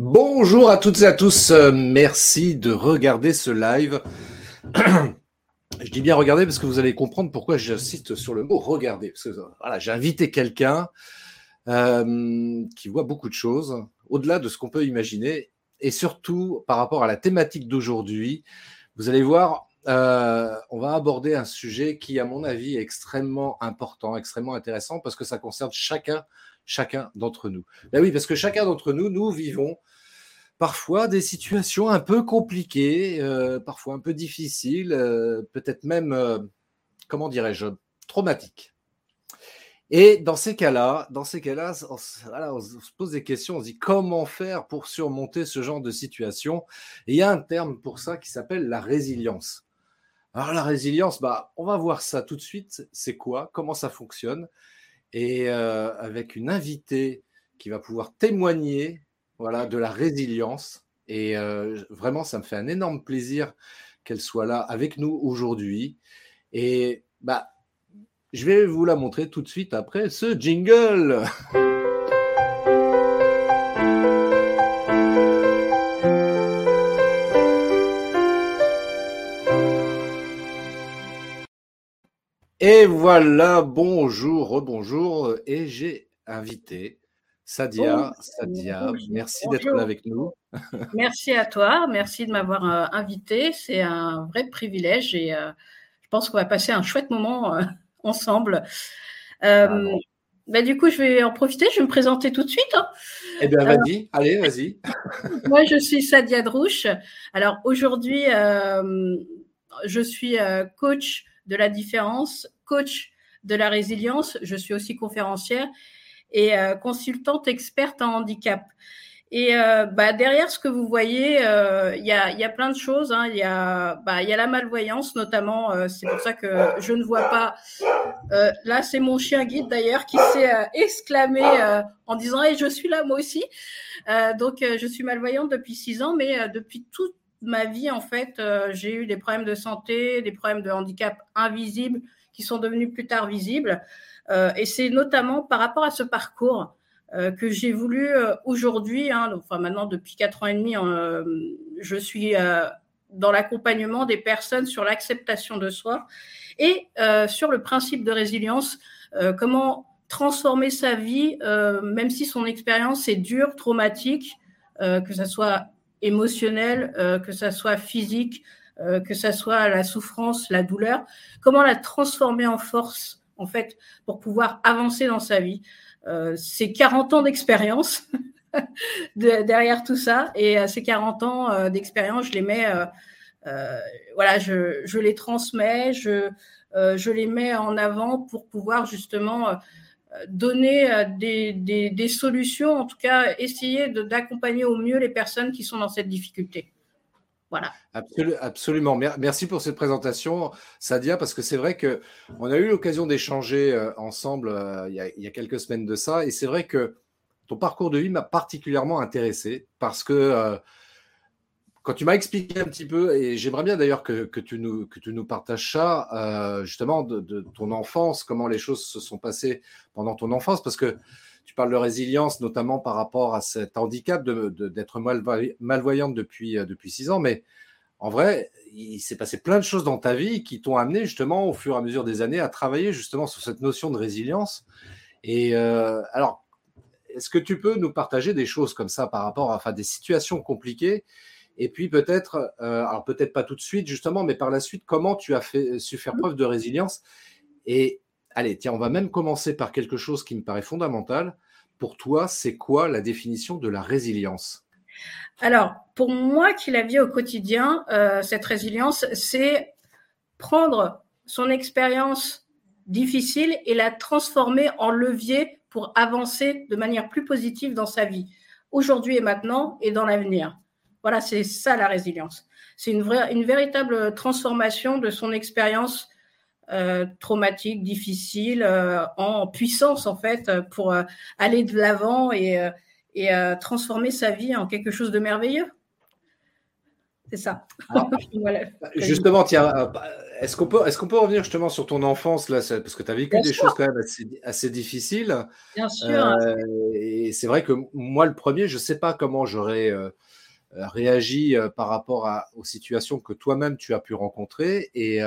Bonjour à toutes et à tous, euh, merci de regarder ce live. Je dis bien regarder parce que vous allez comprendre pourquoi j'insiste sur le mot regarder. Parce que voilà, j'ai invité quelqu'un euh, qui voit beaucoup de choses, au-delà de ce qu'on peut imaginer, et surtout par rapport à la thématique d'aujourd'hui. Vous allez voir, euh, on va aborder un sujet qui, à mon avis, est extrêmement important, extrêmement intéressant, parce que ça concerne chacun chacun d'entre nous. Ben oui, parce que chacun d'entre nous, nous vivons parfois des situations un peu compliquées, euh, parfois un peu difficiles, euh, peut-être même, euh, comment dirais-je, traumatiques. Et dans ces cas-là, dans ces cas-là, on, se pose des questions, on se dit comment faire pour surmonter ce genre de situation. Il y a un terme pour ça qui s'appelle la résilience. Alors la résilience, bah, on va voir ça tout de suite. C'est quoi? Comment ça fonctionne? Et avec une invitée qui va pouvoir témoigner voilà, de la résilience. Et euh, vraiment, ça me fait un énorme plaisir qu'elle soit là avec nous aujourd'hui. Et bah, je vais vous la montrer tout de suite après ce jingle. Et voilà, bonjour, rebonjour. Et j'ai invité Sadia. Sadia, merci d'être là avec nous. merci à toi, merci de m'avoir euh, invité. C'est un vrai privilège et euh, je pense qu'on va passer un chouette moment euh, ensemble. Bah, du coup, je vais en profiter, je vais me présenter tout de suite. Hein. Eh bien, vas-y, allez, vas-y. moi, je suis Sadia Drouche. Alors, aujourd'hui, je suis coach de la différence, coach de la résilience. Je suis aussi conférencière et euh, consultante experte en handicap. Et euh, bah, derrière ce que vous voyez, euh, il y, a, plein de choses. Hein. Il y, a, bah, y a la malvoyance notamment. c'est pour ça que je ne vois pas. là, c'est mon chien guide d'ailleurs qui s'est exclamé en disant hey, je suis là moi aussi. donc, je suis malvoyante depuis six ans, mais depuis toute ma vie, en fait, j'ai eu des problèmes de santé, des problèmes de handicap invisibles qui sont devenus plus tard visibles. Euh, et c'est notamment par rapport à ce parcours euh, que j'ai voulu euh, aujourd'hui, hein, enfin maintenant depuis quatre ans et demi, je suis dans l'accompagnement des personnes sur l'acceptation de soi et sur le principe de résilience, comment transformer sa vie, même si son expérience est dure, traumatique, que ce soit émotionnel, que ce soit physique, que ça soit la souffrance, la douleur, comment la transformer en force, en fait, pour pouvoir avancer dans sa vie. Euh, c'est 40 ans d'expérience derrière tout ça, et euh, ces 40 ans d'expérience, je les mets, voilà, je, les transmets, je, les mets en avant pour pouvoir justement donner des, solutions, en tout cas essayer d'accompagner au mieux les personnes qui sont dans cette difficulté. Voilà. absolument. Merci pour cette présentation, Sadia, parce que c'est vrai que on a eu l'occasion d'échanger euh, ensemble euh, il, y a, quelques semaines de ça, et c'est vrai que ton parcours de vie m'a particulièrement intéressé parce que euh, quand tu m'as expliqué un petit peu, et j'aimerais bien d'ailleurs que, tu nous, que tu nous partages ça, justement, de, de, ton enfance, comment les choses se sont passées pendant ton enfance, parce que tu parles de résilience, notamment par rapport à cet handicap d'être de, malvoyante depuis, euh, depuis six ans, mais en vrai, il s'est passé plein de choses dans ta vie qui t'ont amené justement au fur et à mesure des années à travailler justement sur cette notion de résilience. Et euh, alors, est-ce que tu peux nous partager des choses comme ça par rapport à enfin, des situations compliquées? Et puis peut-être, euh, alors peut-être pas tout de suite justement, mais par la suite, comment tu as fait, su faire preuve de résilience? Et Allez, tiens, on va même commencer par quelque chose qui me paraît fondamental. Pour toi, c'est quoi la définition de la résilience? Alors, pour moi qui la vis au quotidien, euh, cette résilience, c'est prendre son expérience difficile et la transformer en levier pour avancer de manière plus positive dans sa vie, aujourd'hui et maintenant et dans l'avenir. Voilà, c'est ça la résilience. C'est une, une véritable transformation de son expérience euh, traumatique, difficile, euh, en puissance en fait, pour euh, aller de l'avant et, et transformer sa vie en quelque chose de merveilleux. C'est ça. Justement, tiens, est-ce qu'on peut, est qu'on peut revenir justement sur ton enfance là, parce que tu as vécu des choses quand même assez, difficiles. Bien sûr. et c'est vrai que moi, le premier, je ne sais pas comment j'aurais réagi par rapport aux situations que toi-même tu as pu rencontrer. Et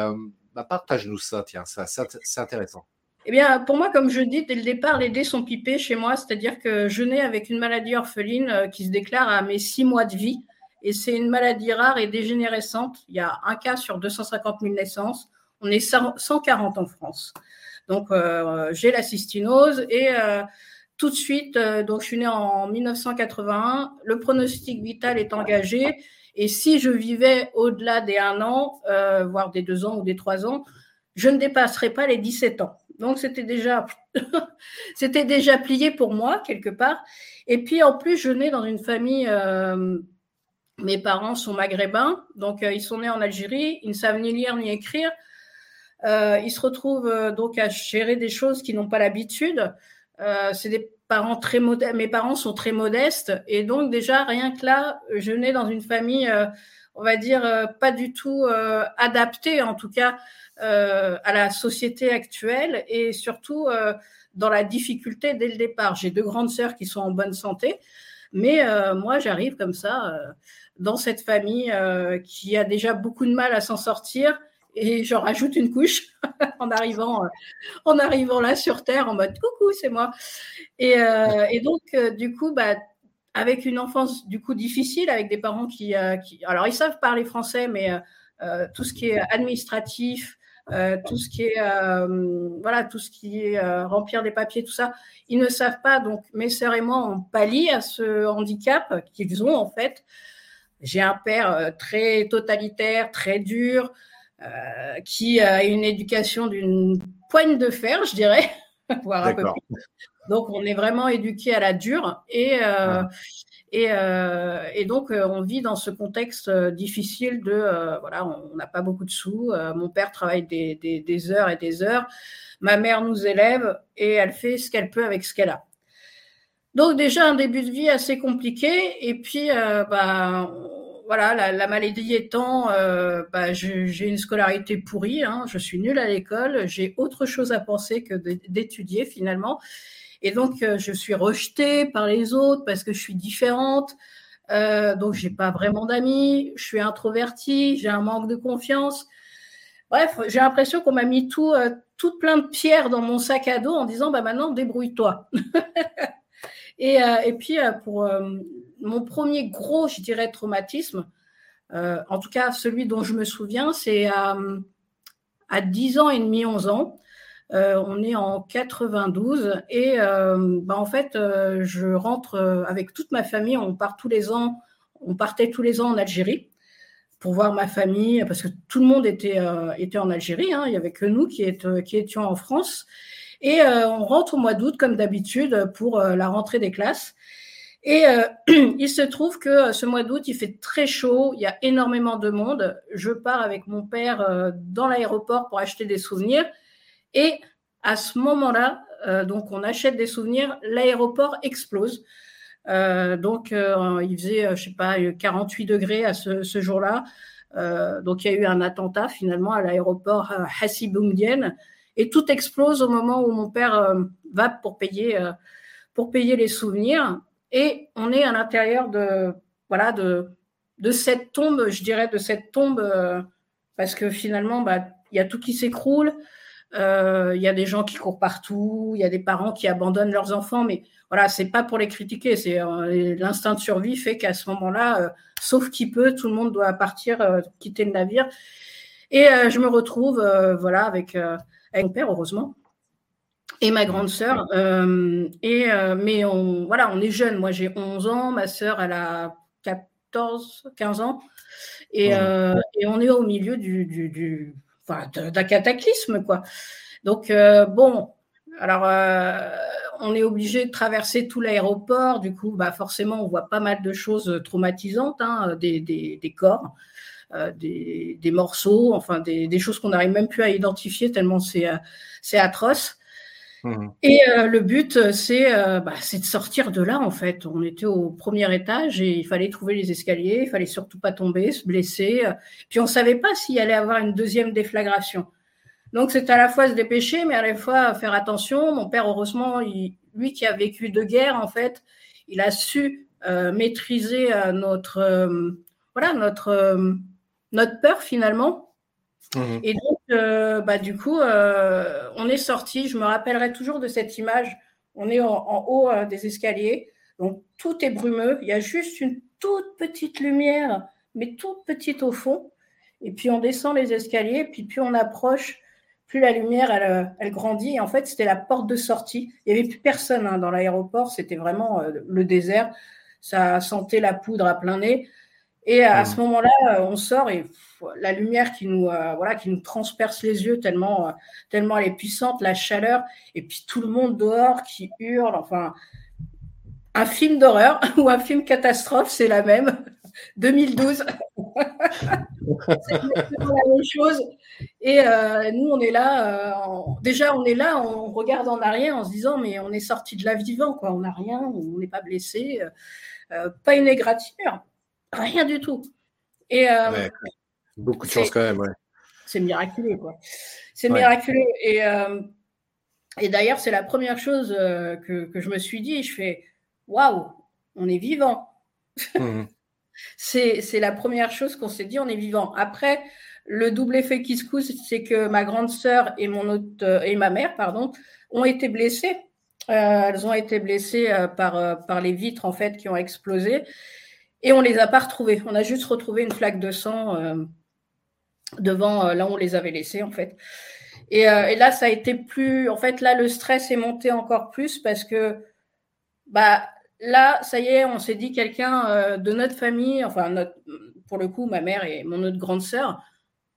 bah, partage-nous ça, ça, c'est intéressant. Eh bien, pour moi, comme je dis, dès le départ, les dés sont pipés chez moi, c'est-à-dire que je nais avec une maladie orpheline euh, qui se déclare à mes six mois de vie. Et c'est une maladie rare et dégénérescente. Il y a un cas sur 250 000 naissances. On est 140 en France. Donc, euh, j'ai la cystinose et euh, tout de suite, donc je suis née en 1981. Le pronostic vital est engagé. Et si je vivais au-delà des un an, euh, voire des deux ans ou des trois ans, je ne dépasserais pas les 17 ans. Donc c'était déjà, c'était déjà plié pour moi quelque part. Et puis en plus, je nais dans une famille. Euh, mes parents sont maghrébins, donc euh, ils sont nés en Algérie. Ils ne savent ni lire ni écrire. ils se retrouvent donc à gérer des choses qu'ils n'ont pas l'habitude. c'est des mes parents sont très modestes et donc déjà rien que là, je nais dans une famille, euh, on va dire euh, pas du tout euh, adaptée en tout cas à la société actuelle et surtout dans la difficulté dès le départ. J'ai deux grandes sœurs qui sont en bonne santé, mais moi j'arrive comme ça dans cette famille qui a déjà beaucoup de mal à s'en sortir et j'en rajoute une couche en arrivant, euh, en arrivant là sur Terre en mode coucou, c'est moi. Et, euh, donc, euh, du coup, bah, avec une enfance du coup difficile, avec des parents qui, alors ils savent parler français, mais tout ce qui est administratif, tout ce qui est voilà, tout ce qui est remplir des papiers, tout ça, ils ne savent pas. Donc mes sœurs et moi, on pallie à ce handicap qu'ils ont en fait. J'ai un père très totalitaire, très dur. Euh, qui a une éducation d'une poigne de fer, je dirais, voire un peu plus. Donc, on est vraiment éduqué à la dure et, euh, et, euh, et, donc on vit dans ce contexte difficile de voilà, on n'a pas beaucoup de sous. mon père travaille des, des, des, heures et des heures. Ma mère nous élève et elle fait ce qu'elle peut avec ce qu'elle a. Donc déjà un début de vie assez compliqué et puis bah, voilà, la, maladie étant, euh, bah, j'ai une scolarité pourrie, hein, je suis nulle à l'école, j'ai autre chose à penser que d'étudier finalement. Et donc, euh, je suis rejetée par les autres parce que je suis différente. Euh, donc, j'ai pas vraiment d'amis, je suis introvertie, j'ai un manque de confiance. Bref, j'ai l'impression qu'on m'a mis tout, euh, plein de pierres dans mon sac à dos en disant, bah maintenant, débrouille-toi. et, et, puis, pour mon premier gros, je dirais, traumatisme, euh, en tout cas celui dont je me souviens, c'est à, à 10 ans et demi, 11 ans. Euh, on est en 92 et euh, bah, en fait, je rentre avec toute ma famille. On part tous les ans, on partait tous les ans en Algérie pour voir ma famille parce que tout le monde était, en Algérie. Hein. il n'y avait que nous qui étions en France. Et on rentre au mois d'août comme d'habitude pour la rentrée des classes. Et euh, il se trouve que euh, ce mois d'août, il fait très chaud, il y a énormément de monde. Je pars avec mon père euh, dans l'aéroport pour acheter des souvenirs. Et à ce moment-là, donc on achète des souvenirs, l'aéroport explose. donc il faisait, je sais pas, 48 degrés à ce, ce jour-là. donc il y a eu un attentat finalement à l'aéroport Hassi et tout explose au moment où mon père va pour payer, pour payer les souvenirs. Et on est à l'intérieur de, voilà, de, de cette tombe, je dirais, de cette tombe, euh, parce que finalement, bah, il y a tout qui s'écroule. Euh, il y a des gens qui courent partout, il y a des parents qui abandonnent leurs enfants, mais voilà, c'est pas pour les critiquer, c'est euh, l'instinct de survie fait qu'à ce moment-là, sauf qui peut, tout le monde doit partir, quitter le navire. Et je me retrouve, voilà, avec, avec mon père, heureusement, et ma grande sœur. Euh, et, euh, mais on, voilà, on est jeunes. Moi, j'ai 11 ans, ma sœur, elle a 14, 15 ans. Et, euh, et on est au milieu du, du, du enfin, d'un cataclysme, quoi. Donc, bon, alors, on est obligé de traverser tout l'aéroport. Du coup, bah, forcément, on voit pas mal de choses traumatisantes, hein, des, corps, euh, des, morceaux, enfin des, choses qu'on n'arrive même plus à identifier tellement c'est atroce. Mmh. Et euh, le but, bah, c'est de sortir de là, en fait. On était au premier étage et il fallait trouver les escaliers, il fallait surtout pas tomber, se blesser. Puis on savait pas s'il allait avoir une deuxième déflagration. Donc c'est à la fois se dépêcher, mais à la fois faire attention. Mon père, heureusement, lui qui a vécu deux guerres, en fait, il a su euh, maîtriser euh, notre, euh, voilà, notre, notre peur finalement. Mmh. Et donc, bah, du coup, on est sorti. Je me rappellerai toujours de cette image. On est en, haut des escaliers. Donc, tout est brumeux. Il y a juste une toute petite lumière, mais toute petite au fond. Et puis, on descend les escaliers. Puis, puis on approche plus la lumière, elle, euh, grandit. Et en fait, c'était la porte de sortie. Il n'y avait plus personne hein, dans l'aéroport. C'était vraiment euh, le désert. Ça sentait la poudre à plein nez. Et à, ce moment-là, euh, on sort et la lumière qui nous, voilà, qui nous transperce les yeux tellement, tellement elle est puissante, la chaleur. Et puis tout le monde dehors qui hurle. Enfin, un film d'horreur ou un film catastrophe, c'est la même. 2012. c'est la même chose. Et euh, nous, on est là. Euh, déjà, on est là, on regarde en arrière en se disant, mais on est sorti de là vivant, quoi. On n'a rien, on n'est pas blessé, euh, pas une égratignure, rien du tout. Et beaucoup de chance quand même, ouais. C'est miraculeux, quoi. C'est miraculeux. Et, et d'ailleurs, c'est la première chose que, que, je me suis dit. Je fais, waouh, on est vivant. Mmh. c'est la première chose qu'on s'est dit, on est vivant. Après, le double effet qui se couse, c'est que ma grande sœur et mon autre, euh, et ma mère, pardon, ont été blessées. Euh, elles ont été blessées euh, par, par les vitres en fait qui ont explosé et on les a pas retrouvées. On a juste retrouvé une flaque de sang devant là où on les avait laissées en fait. Et, et, là, ça a été plus. En fait, là, le stress est monté encore plus parce que bah là, ça y est, on s'est dit quelqu'un de notre famille, enfin notre, pour le coup, ma mère et mon autre grande sœur,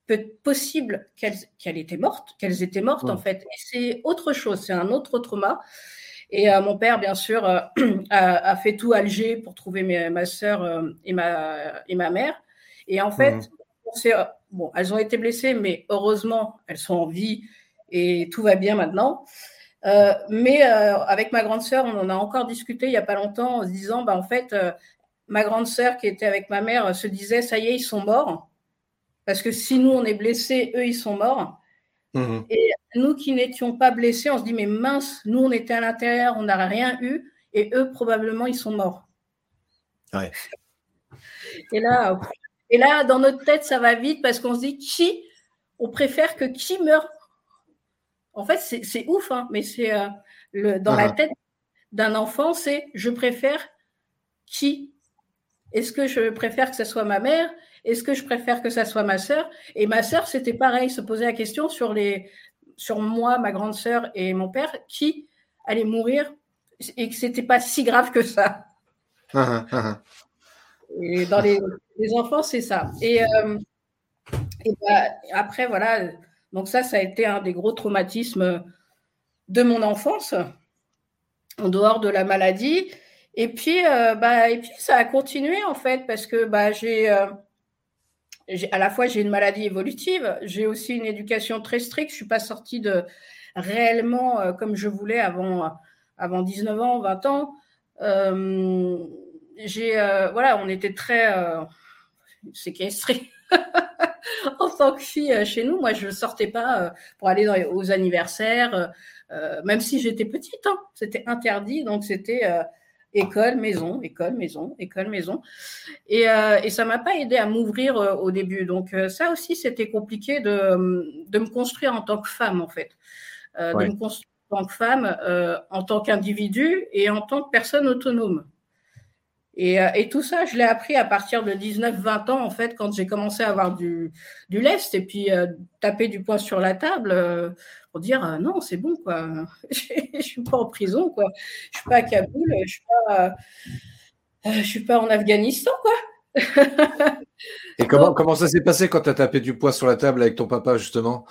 peut possible qu'elles étaient mortes, qu'elles étaient mortes en fait. Et c'est autre chose, c'est un autre trauma. Et euh, mon père, bien sûr, euh, a, fait tout Alger pour trouver ma soeur euh, et, ma, et ma mère. Et en fait, mmh. bon, elles ont été blessées, mais heureusement, elles sont en vie et tout va bien maintenant. mais avec ma grande sœur, on en a encore discuté il n'y a pas longtemps en se disant, bah, en fait, ma grande sœur qui était avec ma mère se disait, ça y est, ils sont morts. Parce que si nous, on est blessés, eux, ils sont morts. Mhm. Et nous qui n'étions pas blessés, on se dit, mais mince, nous, on était à l'intérieur, on n'a rien eu, et eux, probablement, ils sont morts. Ouais. Et là, et là, dans notre tête, ça va vite parce qu'on se dit, qui, on préfère que qui meurt En fait, c'est ouf, hein, mais c'est euh, dans la uh-huh. tête d'un enfant, c'est je préfère qui? Est-ce que je préfère que ce soit ma mère? Est-ce que je préfère que ça soit ma sœur? Et ma sœur, c'était pareil, se poser la question sur, les, sur moi, ma grande sœur et mon père, qui allait mourir et que c'était pas si grave que ça. Ah, ah, ah. Et dans les, enfants, c'est ça. Et, euh, bah, après, voilà, donc ça, ça a été un des gros traumatismes de mon enfance, en dehors de la maladie. Et puis, euh, bah, et puis ça a continué en fait, parce que bah, j'ai euh, à la fois j'ai une maladie évolutive, j'ai aussi une éducation très stricte. Je suis pas sortie de réellement euh, comme je voulais avant avant 19 ans, 20 ans. Euh, j'ai euh, voilà, on était très séquestrés. en tant que fille chez nous, moi je sortais pas pour aller aux anniversaires, même si j'étais petite, hein. c'était interdit, donc c'était école, maison, école, maison, école, maison. Et, euh, et ça m'a pas aidé à m'ouvrir euh, au début. Donc euh, ça aussi, c'était compliqué de, de, me construire en tant que femme, en fait. De me construire en tant que femme, en tant qu'individu et en tant que personne autonome. Et, et tout ça, je l'ai appris à partir de 19-20 ans, en fait, quand j'ai commencé à avoir du, du lest et puis taper du poing sur la table pour dire euh, non, c'est bon, quoi. je suis pas en prison, quoi. Je suis pas à Kaboul, je suis pas, euh, je suis pas en Afghanistan, quoi. Et comment, comment ça s'est passé quand tu as tapé du poids sur la table avec ton papa, justement?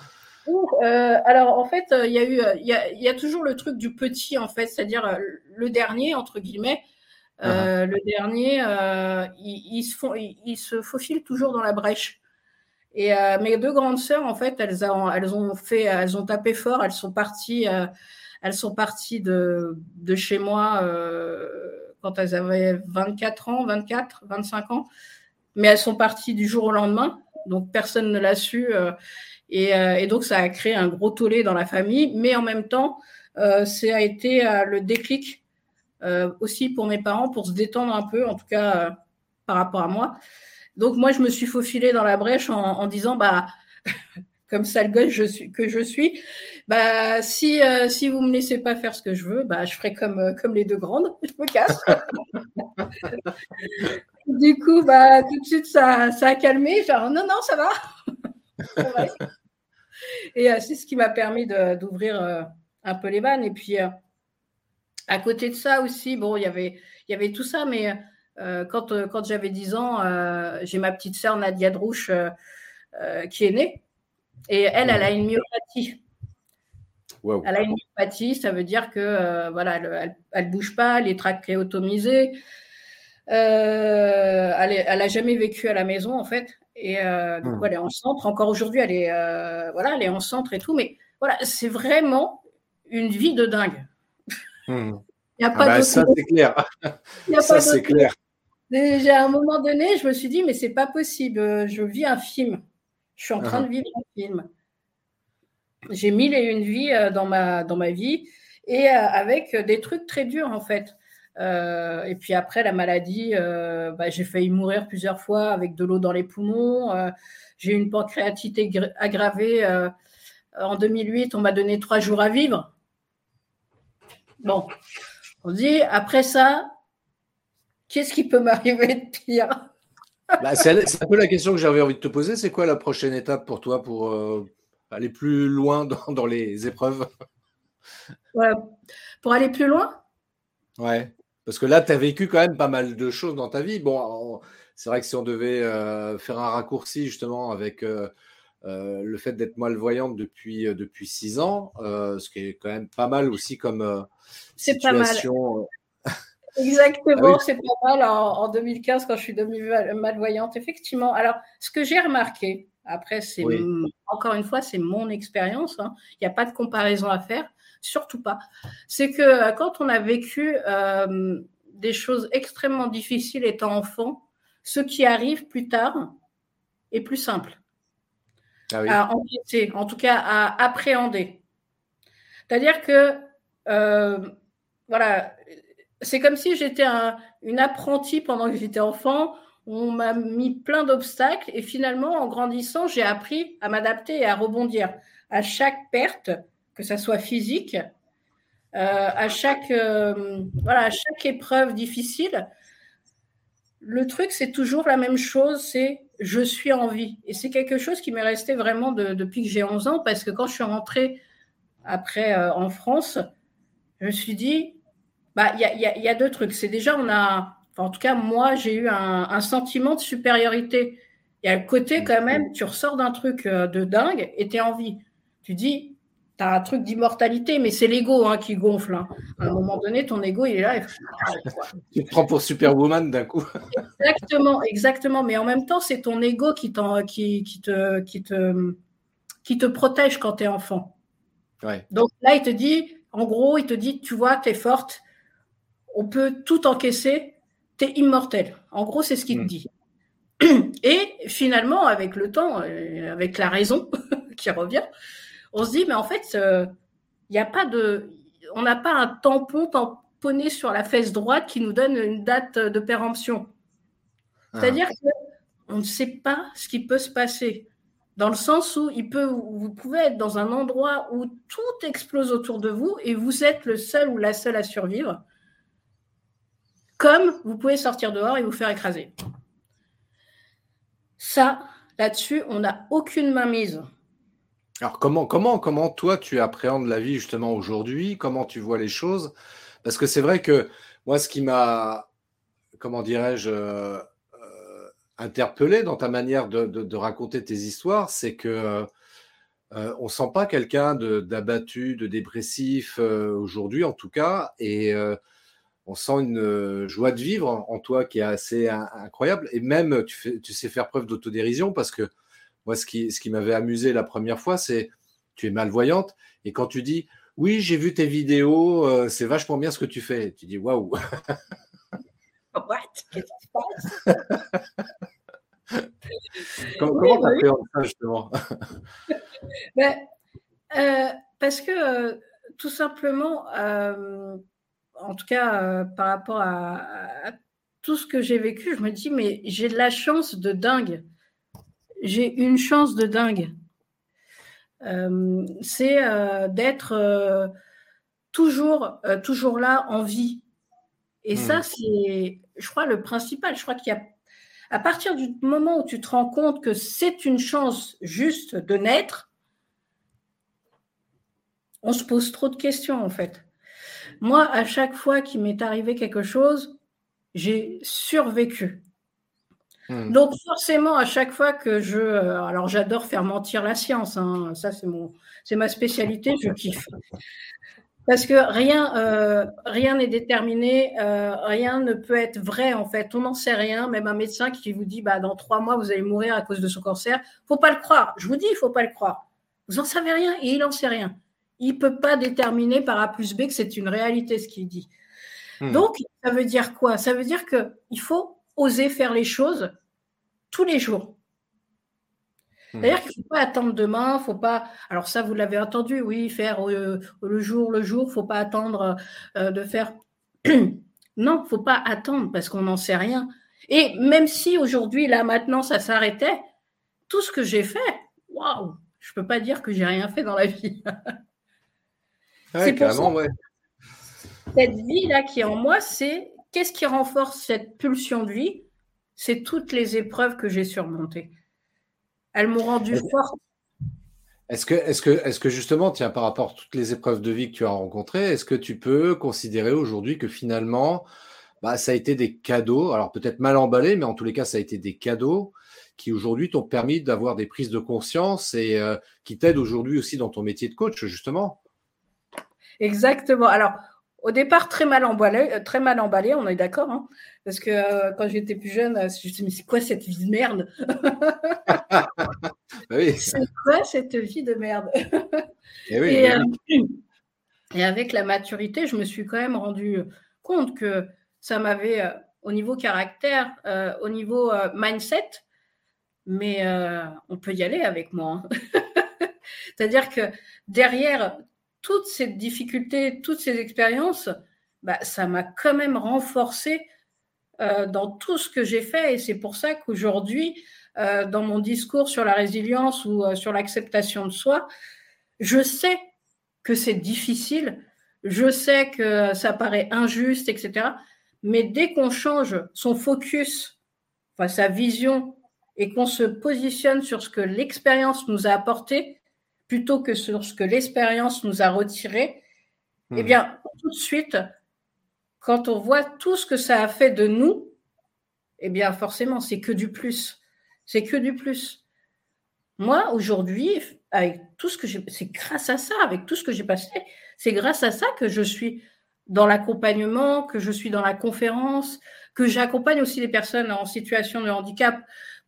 Euh, alors en fait, il y a eu, il y a, y a, toujours le truc du petit en fait, c'est-à-dire le dernier entre guillemets. Uh-huh. Le dernier, il, se font, il, se faufile toujours dans la brèche. Et mes deux grandes sœurs, en fait, elles ont, fait, elles ont tapé fort. Elles sont parties, elles sont parties de, chez moi quand elles avaient 24 ans, 24, 25 ans. Mais elles sont parties du jour au lendemain, donc personne ne l'a su. Euh, euh, et, donc ça a créé un gros tollé dans la famille. Mais en même temps, euh, ça a été le déclic aussi pour mes parents pour se détendre un peu, en tout cas par rapport à moi. Donc moi, je me suis faufilée dans la brèche en, disant, bah comme sale gosse je que je suis, bah si euh, si vous me laissez pas faire ce que je veux, bah je ferai comme euh, comme les deux grandes, je me casse. du coup, bah tout de suite ça, ça a calmé. Genre non non ça va. Et euh, c'est ce qui m'a permis d'ouvrir un peu les vannes. Et puis à côté de ça aussi, bon il y avait il y avait tout ça, mais quand quand j'avais 10 ans, j'ai ma petite sœur Nadia Drouche qui est née. Et elle, elle a une myopathie. Elle a une myopathie, ça veut dire que euh, voilà, elle, ne bouge pas, elle est trachéotomisée. Euh, elle, n'a jamais vécu à la maison en fait, et euh, donc hmm. elle est en centre. Encore aujourd'hui, elle est voilà, elle est en centre et tout, mais voilà, c'est vraiment une vie de dingue. Hmm. A pas ah bah, ça c'est clair. ça c'est clair. Déjà à un moment donné, je me suis dit mais c'est pas possible, je vis un film. Je suis en train de uh-huh. vivre un film. J'ai mille et une vies euh, dans ma, dans ma vie et euh, avec des trucs très durs en fait. Euh, et puis après la maladie, bah, j'ai failli mourir plusieurs fois avec de l'eau dans les poumons. j'ai eu une pancréatite aggravée. en 2008, on m'a donné trois jours à vivre. Bon, on dit après ça, qu'est-ce qui peut m'arriver de pire? Bah, c'est un peu la question que j'avais envie de te poser. C'est quoi la prochaine étape pour toi pour euh, aller plus loin dans, les épreuves? Pour aller plus loin? Ouais. Parce que là, tu as vécu quand même pas mal de choses dans ta vie. Bon, c'est vrai que si on devait euh, faire un raccourci justement avec euh, le fait d'être malvoyante depuis, depuis six ans, ce qui est quand même pas mal aussi comme situation. Exactement, ah c'est pas mal en, 2015 quand je suis devenue malvoyante. Effectivement. Alors, ce que j'ai remarqué, après, c'est encore une fois, c'est mon expérience. Hein. Il n'y a pas de comparaison à faire, surtout pas. C'est que euh, quand on a vécu euh, des choses extrêmement difficiles étant enfant, ce qui arrive plus tard est plus simple ah à enquêter, en tout cas à appréhender. C'est-à-dire que euh, voilà, c'est comme si j'étais une apprentie pendant que j'étais enfant. On m'a mis plein d'obstacles et finalement, en grandissant, j'ai appris à m'adapter et à rebondir à chaque perte, que ça soit physique, euh, à chaque euh, voilà, à chaque épreuve difficile. Le truc, c'est toujours la même chose, c'est je suis en vie. Et c'est quelque chose qui m'est resté vraiment depuis que j'ai 11 ans, parce que quand je suis rentrée après euh, en France, je me suis dit, bah, il y a, deux trucs. C'est déjà, on a, en tout cas, moi, j'ai eu un, sentiment de supériorité. Il y a le côté quand même, tu ressors d'un truc euh, de dingue et tu es en vie. Tu dis, tu as un truc d'immortalité, mais c'est l'ego hein, qui gonfle. Hein. À un moment donné, ton ego, il est là. tu te prends pour Superwoman d'un coup. exactement, exactement. Mais en même temps, c'est ton ego qui, qui, qui, te, qui, te, qui te protège quand tu es enfant. Donc là, il te dit, en gros, il te dit, tu vois, tu es forte, on peut tout encaisser, tu es immortel. En gros, c'est ce qu'il mm. dit. Et finalement, avec le temps, euh, avec la raison qui revient, on se dit, mais en fait, il euh, n'y a pas de, on n'a pas un tampon tamponné sur la fesse droite qui nous donne une date de péremption. Ah. C'est-à-dire qu'on ne sait pas ce qui peut se passer. Dans le sens où il peut, vous pouvez être dans un endroit où tout explose autour de vous et vous êtes le seul ou la seule à survivre comme vous pouvez sortir dehors et vous faire écraser. Ça, là-dessus, on n'a aucune mainmise. Alors comment, comment, comment toi tu appréhendes la vie justement aujourd'hui? Comment tu vois les choses? Parce que c'est vrai que moi, ce qui m'a, comment dirais-je, euh, interpellé dans ta manière de, raconter tes histoires, c'est que euh, on sent pas quelqu'un d'abattu, de, dépressif euh, aujourd'hui en tout cas, et euh, on sent une joie de vivre en toi qui est assez incroyable, et même tu, tu sais faire preuve d'autodérision parce que moi ce qui, ce qui m'avait amusé la première fois, c'est tu es malvoyante, et quand tu dis oui j'ai vu tes vidéos, c'est vachement bien ce que tu fais, tu dis waouh. What? Qu'est-ce qui se passe? Comment tu as fait ça justement? Ben, euh, Parce que euh, tout simplement, euh, en tout cas par rapport à, tout ce que j'ai vécu, je me dis, mais j'ai de la chance de dingue. J'ai une chance de dingue. C'est d'être toujours, toujours là en vie. Et ça, hmm. c'est, je crois, le principal. Je crois qu'il y a à partir du moment où tu te rends compte que c'est une chance juste de naître, on se pose trop de questions en fait. Moi, à chaque fois qu'il m'est arrivé quelque chose, j'ai survécu. Hmm. Donc forcément, à chaque fois que je... Euh, alors j'adore faire mentir la science, hein, ça c'est mon, c'est ma spécialité, je kiffe. Parce que rien euh, rien n'est déterminé, euh, rien ne peut être vrai en fait. On n'en sait rien. Même un médecin qui vous dit bah dans trois mois vous allez mourir à cause de ce cancer, faut pas le croire. Je vous dis, il faut pas le croire. Vous en savez rien et il en sait rien. Il peut pas déterminer par A plus B que c'est une réalité ce qu'il dit. Hmm. Donc ça veut dire quoi? Ça veut dire que il faut oser faire les choses tous les jours. Mmh. C'est-à-dire qu'il ne faut pas attendre demain, faut pas. Alors ça, vous l'avez entendu, oui, faire euh, le jour le jour, faut pas attendre euh, de faire. non, faut pas attendre parce qu'on n'en sait rien. Et même si aujourd'hui, là, maintenant, ça s'arrêtait, tout ce que j'ai fait, waouh, je peux pas dire que j'ai rien fait dans la vie. c'est pour ouais. Cette vie là qui est en moi, c'est qu'est-ce qui renforce cette pulsion de vie? C'est toutes les épreuves que j'ai surmontées. Elles m'ont rendu forte. Est-ce que, est que, est que justement, tiens, par rapport à toutes les épreuves de vie que tu as rencontrées, est-ce que tu peux considérer aujourd'hui que finalement, bah, ça a été des cadeaux, alors peut-être mal emballés, mais en tous les cas, ça a été des cadeaux qui aujourd'hui t'ont permis d'avoir des prises de conscience et euh, qui t'aident aujourd'hui aussi dans ton métier de coach, justement? Exactement. Alors, au départ, très mal emballé, euh, très mal emballé on est d'accord. Hein, parce que euh, quand j'étais plus jeune, je me suis dit, mais c'est quoi cette vie de merde? Bah C'est quoi cette vie de merde? Eh euh, et, avec la maturité, je me suis quand même rendu compte que ça m'avait, au niveau caractère, au niveau mindset, mais on peut y aller avec moi. Hein. C'est-à-dire que derrière toutes ces difficultés, toutes ces expériences, bah, ça m'a quand même renforcé euh, dans tout ce que j'ai fait. Et c'est pour ça qu'aujourd'hui, euh, dans mon discours sur la résilience ou euh, sur l'acceptation de soi, je sais que c'est difficile, je sais que ça paraît injuste, etc. Mais dès qu'on change son focus, enfin, sa vision, et qu'on se positionne sur ce que l'expérience nous a apporté, plutôt que sur ce que l'expérience nous a retiré, eh hmm. bien, tout de suite, quand on voit tout ce que ça a fait de nous, eh bien, forcément, c'est que du plus. C'est que du plus. Moi, aujourd'hui, avec tout ce que j'ai, c'est grâce à ça, avec tout ce que j'ai passé, c'est grâce à ça que je suis dans l'accompagnement, que je suis dans la conférence, que j'accompagne aussi les personnes en situation de handicap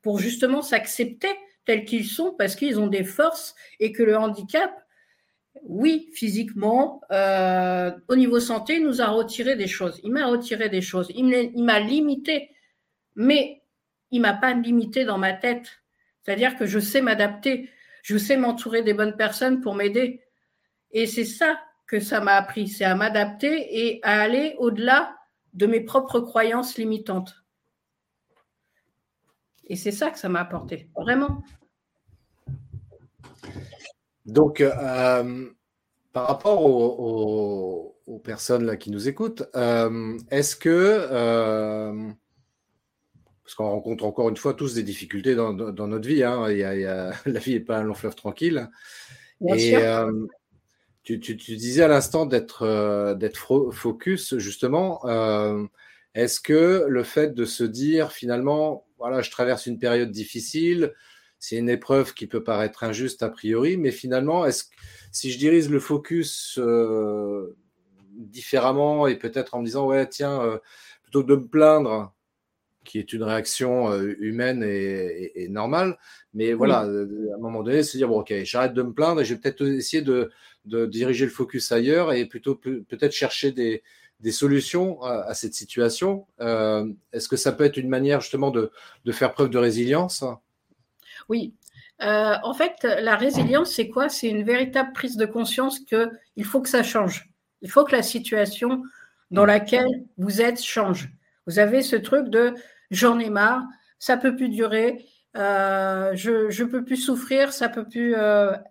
pour justement s'accepter tels qu'ils sont parce qu'ils ont des forces et que le handicap, oui, physiquement, euh, au niveau santé, nous a retiré des choses. Il m'a retiré des choses. Il m'a limité, mais il m'a pas limité dans ma tête. C'est-à-dire que je sais m'adapter, je sais m'entourer des bonnes personnes pour m'aider. Et c'est ça que ça m'a appris, c'est à m'adapter et à aller au-delà de mes propres croyances limitantes. Et c'est ça que ça m'a apporté, vraiment. Donc, euh, par rapport aux, personnes là qui nous écoutent, euh, est-ce que, euh, parce qu'on rencontre encore une fois tous des difficultés dans, notre vie, hein, la vie n'est pas un long fleuve tranquille. et tu, disais à l'instant d'être d'être focus justement. est-ce que le fait de se dire finalement voilà, je traverse une période difficile. c'est une épreuve qui peut paraître injuste a priori, mais finalement, est-ce, si je dirige le focus euh, différemment et peut-être en me disant, ouais, tiens, euh, plutôt que de me plaindre, qui est une réaction humaine et, normale, mais voilà, à un moment donné, se dire, bon, ok, j'arrête de me plaindre et je vais peut-être essayer de, de diriger le focus ailleurs et plutôt peut-être chercher des, des solutions à, cette situation. Euh, est-ce que ça peut être une manière justement de, faire preuve de résilience? Oui. Euh, en fait, la résilience, c'est quoi? C'est une véritable prise de conscience qu'il faut que ça change. Il faut que la situation dans mm. laquelle vous êtes change. Vous avez ce truc de j'en ai marre, ça peut plus durer, euh, je ne peux plus souffrir, ça peut plus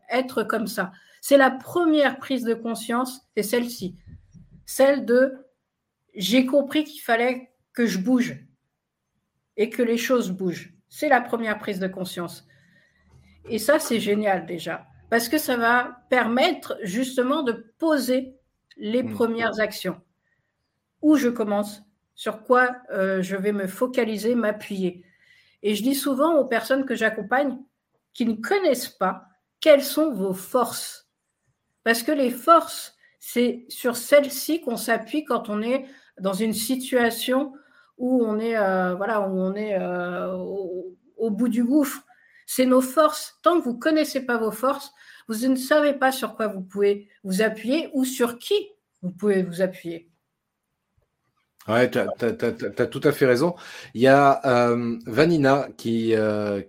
être comme ça. C'est la première prise de conscience, c'est celle-ci celle de j'ai compris qu'il fallait que je bouge et que les choses bougent. C'est la première prise de conscience. Et ça, c'est génial déjà, parce que ça va permettre justement de poser les mmh. premières actions. Où je commence, sur quoi euh, je vais me focaliser, m'appuyer. Et je dis souvent aux personnes que j'accompagne qui ne connaissent pas quelles sont vos forces? Parce que les forces c'est sur celle-ci qu'on s'appuie quand on est dans une situation où on est, euh, voilà, où on est euh, au, bout du gouffre. C'est nos forces. Tant que vous ne connaissez pas vos forces, vous ne savez pas sur quoi vous pouvez vous appuyer ou sur qui vous pouvez vous appuyer. Ouais, tu as, tout à fait raison. Il y a euh, Vanina qui,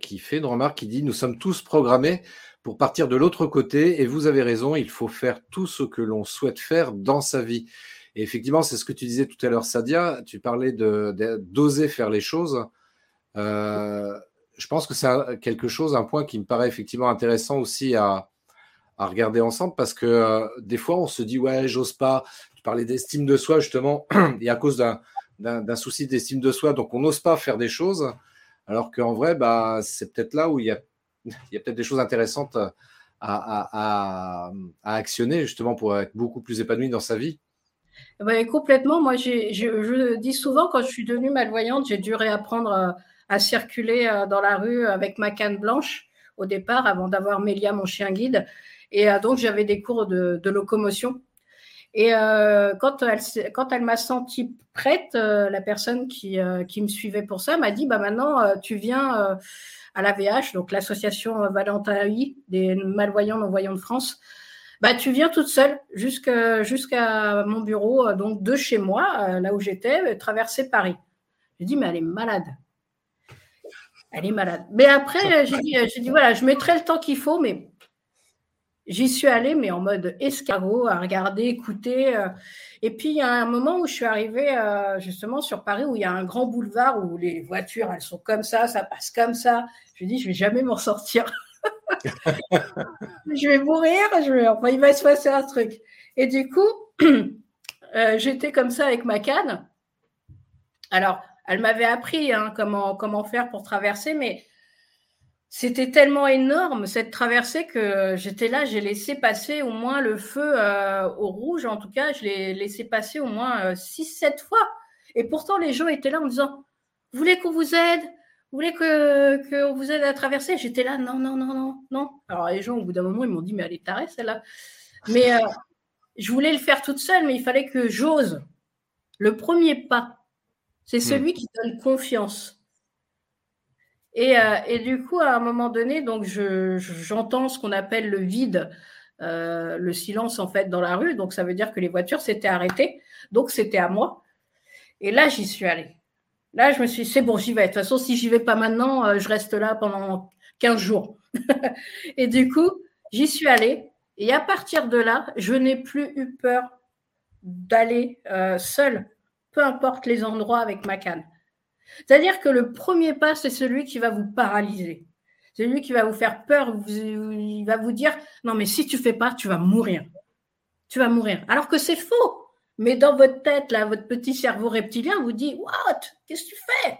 qui fait une remarque qui dit Nous sommes tous programmés pour partir de l'autre côté. Et vous avez raison, il faut faire tout ce que l'on souhaite faire dans sa vie. Et effectivement, c'est ce que tu disais tout à l'heure, Sadia. Tu parlais de, d'oser faire les choses. Euh, je pense que c'est quelque chose, un point qui me paraît effectivement intéressant aussi à, à regarder ensemble parce que euh, des fois, on se dit, ouais, j'ose pas. Tu parlais d'estime de soi, justement, et à cause d'un, d'un, souci d'estime de soi, donc on n'ose pas faire des choses. Alors qu'en vrai, bah, c'est peut-être là où il y a il y a peut-être des choses intéressantes à, actionner justement pour être beaucoup plus épanoui dans sa vie. Ben, complètement. Moi, je, dis souvent, quand je suis devenue malvoyante, j'ai dû réapprendre euh, à, circuler euh, dans la rue avec ma canne blanche au départ, avant d'avoir Mélia, mon chien guide. Et euh, donc, j'avais des cours de, locomotion. Et quand elle, quand elle m'a sentie prête, la personne qui, qui me suivait pour ça m'a dit bah, Maintenant, tu viens à l'AVH, donc l'association Valentin des malvoyants non-voyants de France, bah, tu viens toute seule jusqu'à mon bureau, euh, donc de chez moi, euh, là où j'étais, euh, traverser Paris. J'ai dit, mais elle est malade. Elle est malade. Mais après, j'ai dit, dit, voilà, je mettrai le temps qu'il faut, mais J'y suis allée, mais en mode escargot, à regarder, écouter. Euh. Et puis, il y a un moment où je suis arrivée euh, justement sur Paris, où il y a un grand boulevard où les voitures, elles sont comme ça, ça passe comme ça. Je me dis, je vais jamais m'en sortir. je vais mourir, je vais... enfin, il va se passer un truc. Et du coup, euh, j'étais comme ça avec ma canne. Alors, elle m'avait appris hein, comment, comment faire pour traverser, mais c'était tellement énorme cette traversée que j'étais là, j'ai laissé passer au moins le feu euh, au rouge, en tout cas, je l'ai laissé passer au moins 6-7 euh, fois. Et pourtant, les gens étaient là en disant Vous voulez qu'on vous aide? Vous voulez qu'on vous aide à traverser? J'étais là Non, non, non, non, non. Alors, les gens, au bout d'un moment, ils m'ont dit Mais elle est tarée, celle-là. Mais euh, je voulais le faire toute seule, mais il fallait que j'ose. Le premier pas, c'est hmm. celui qui donne confiance. Euh, et, du coup, à un moment donné, donc j'entends ce qu'on appelle le vide, euh, le silence en fait dans la rue. Donc ça veut dire que les voitures s'étaient arrêtées. Donc c'était à moi. Et là, j'y suis allée. Là, je me suis dit, c'est bon, j'y vais. De toute façon, si j'y vais pas maintenant, euh, je reste là pendant 15 jours. et du coup, j'y suis allée. Et à partir de là, je n'ai plus eu peur d'aller seule, peu importe les endroits avec ma canne. C'est-à-dire que le premier pas, c'est celui qui va vous paralyser. C'est celui qui va vous faire peur. il va vous dire non, mais si tu fais pas, tu vas mourir. Tu vas mourir. Alors que c'est faux. Mais dans votre tête, là, votre petit cerveau reptilien vous dit What? Qu'est-ce que tu fais?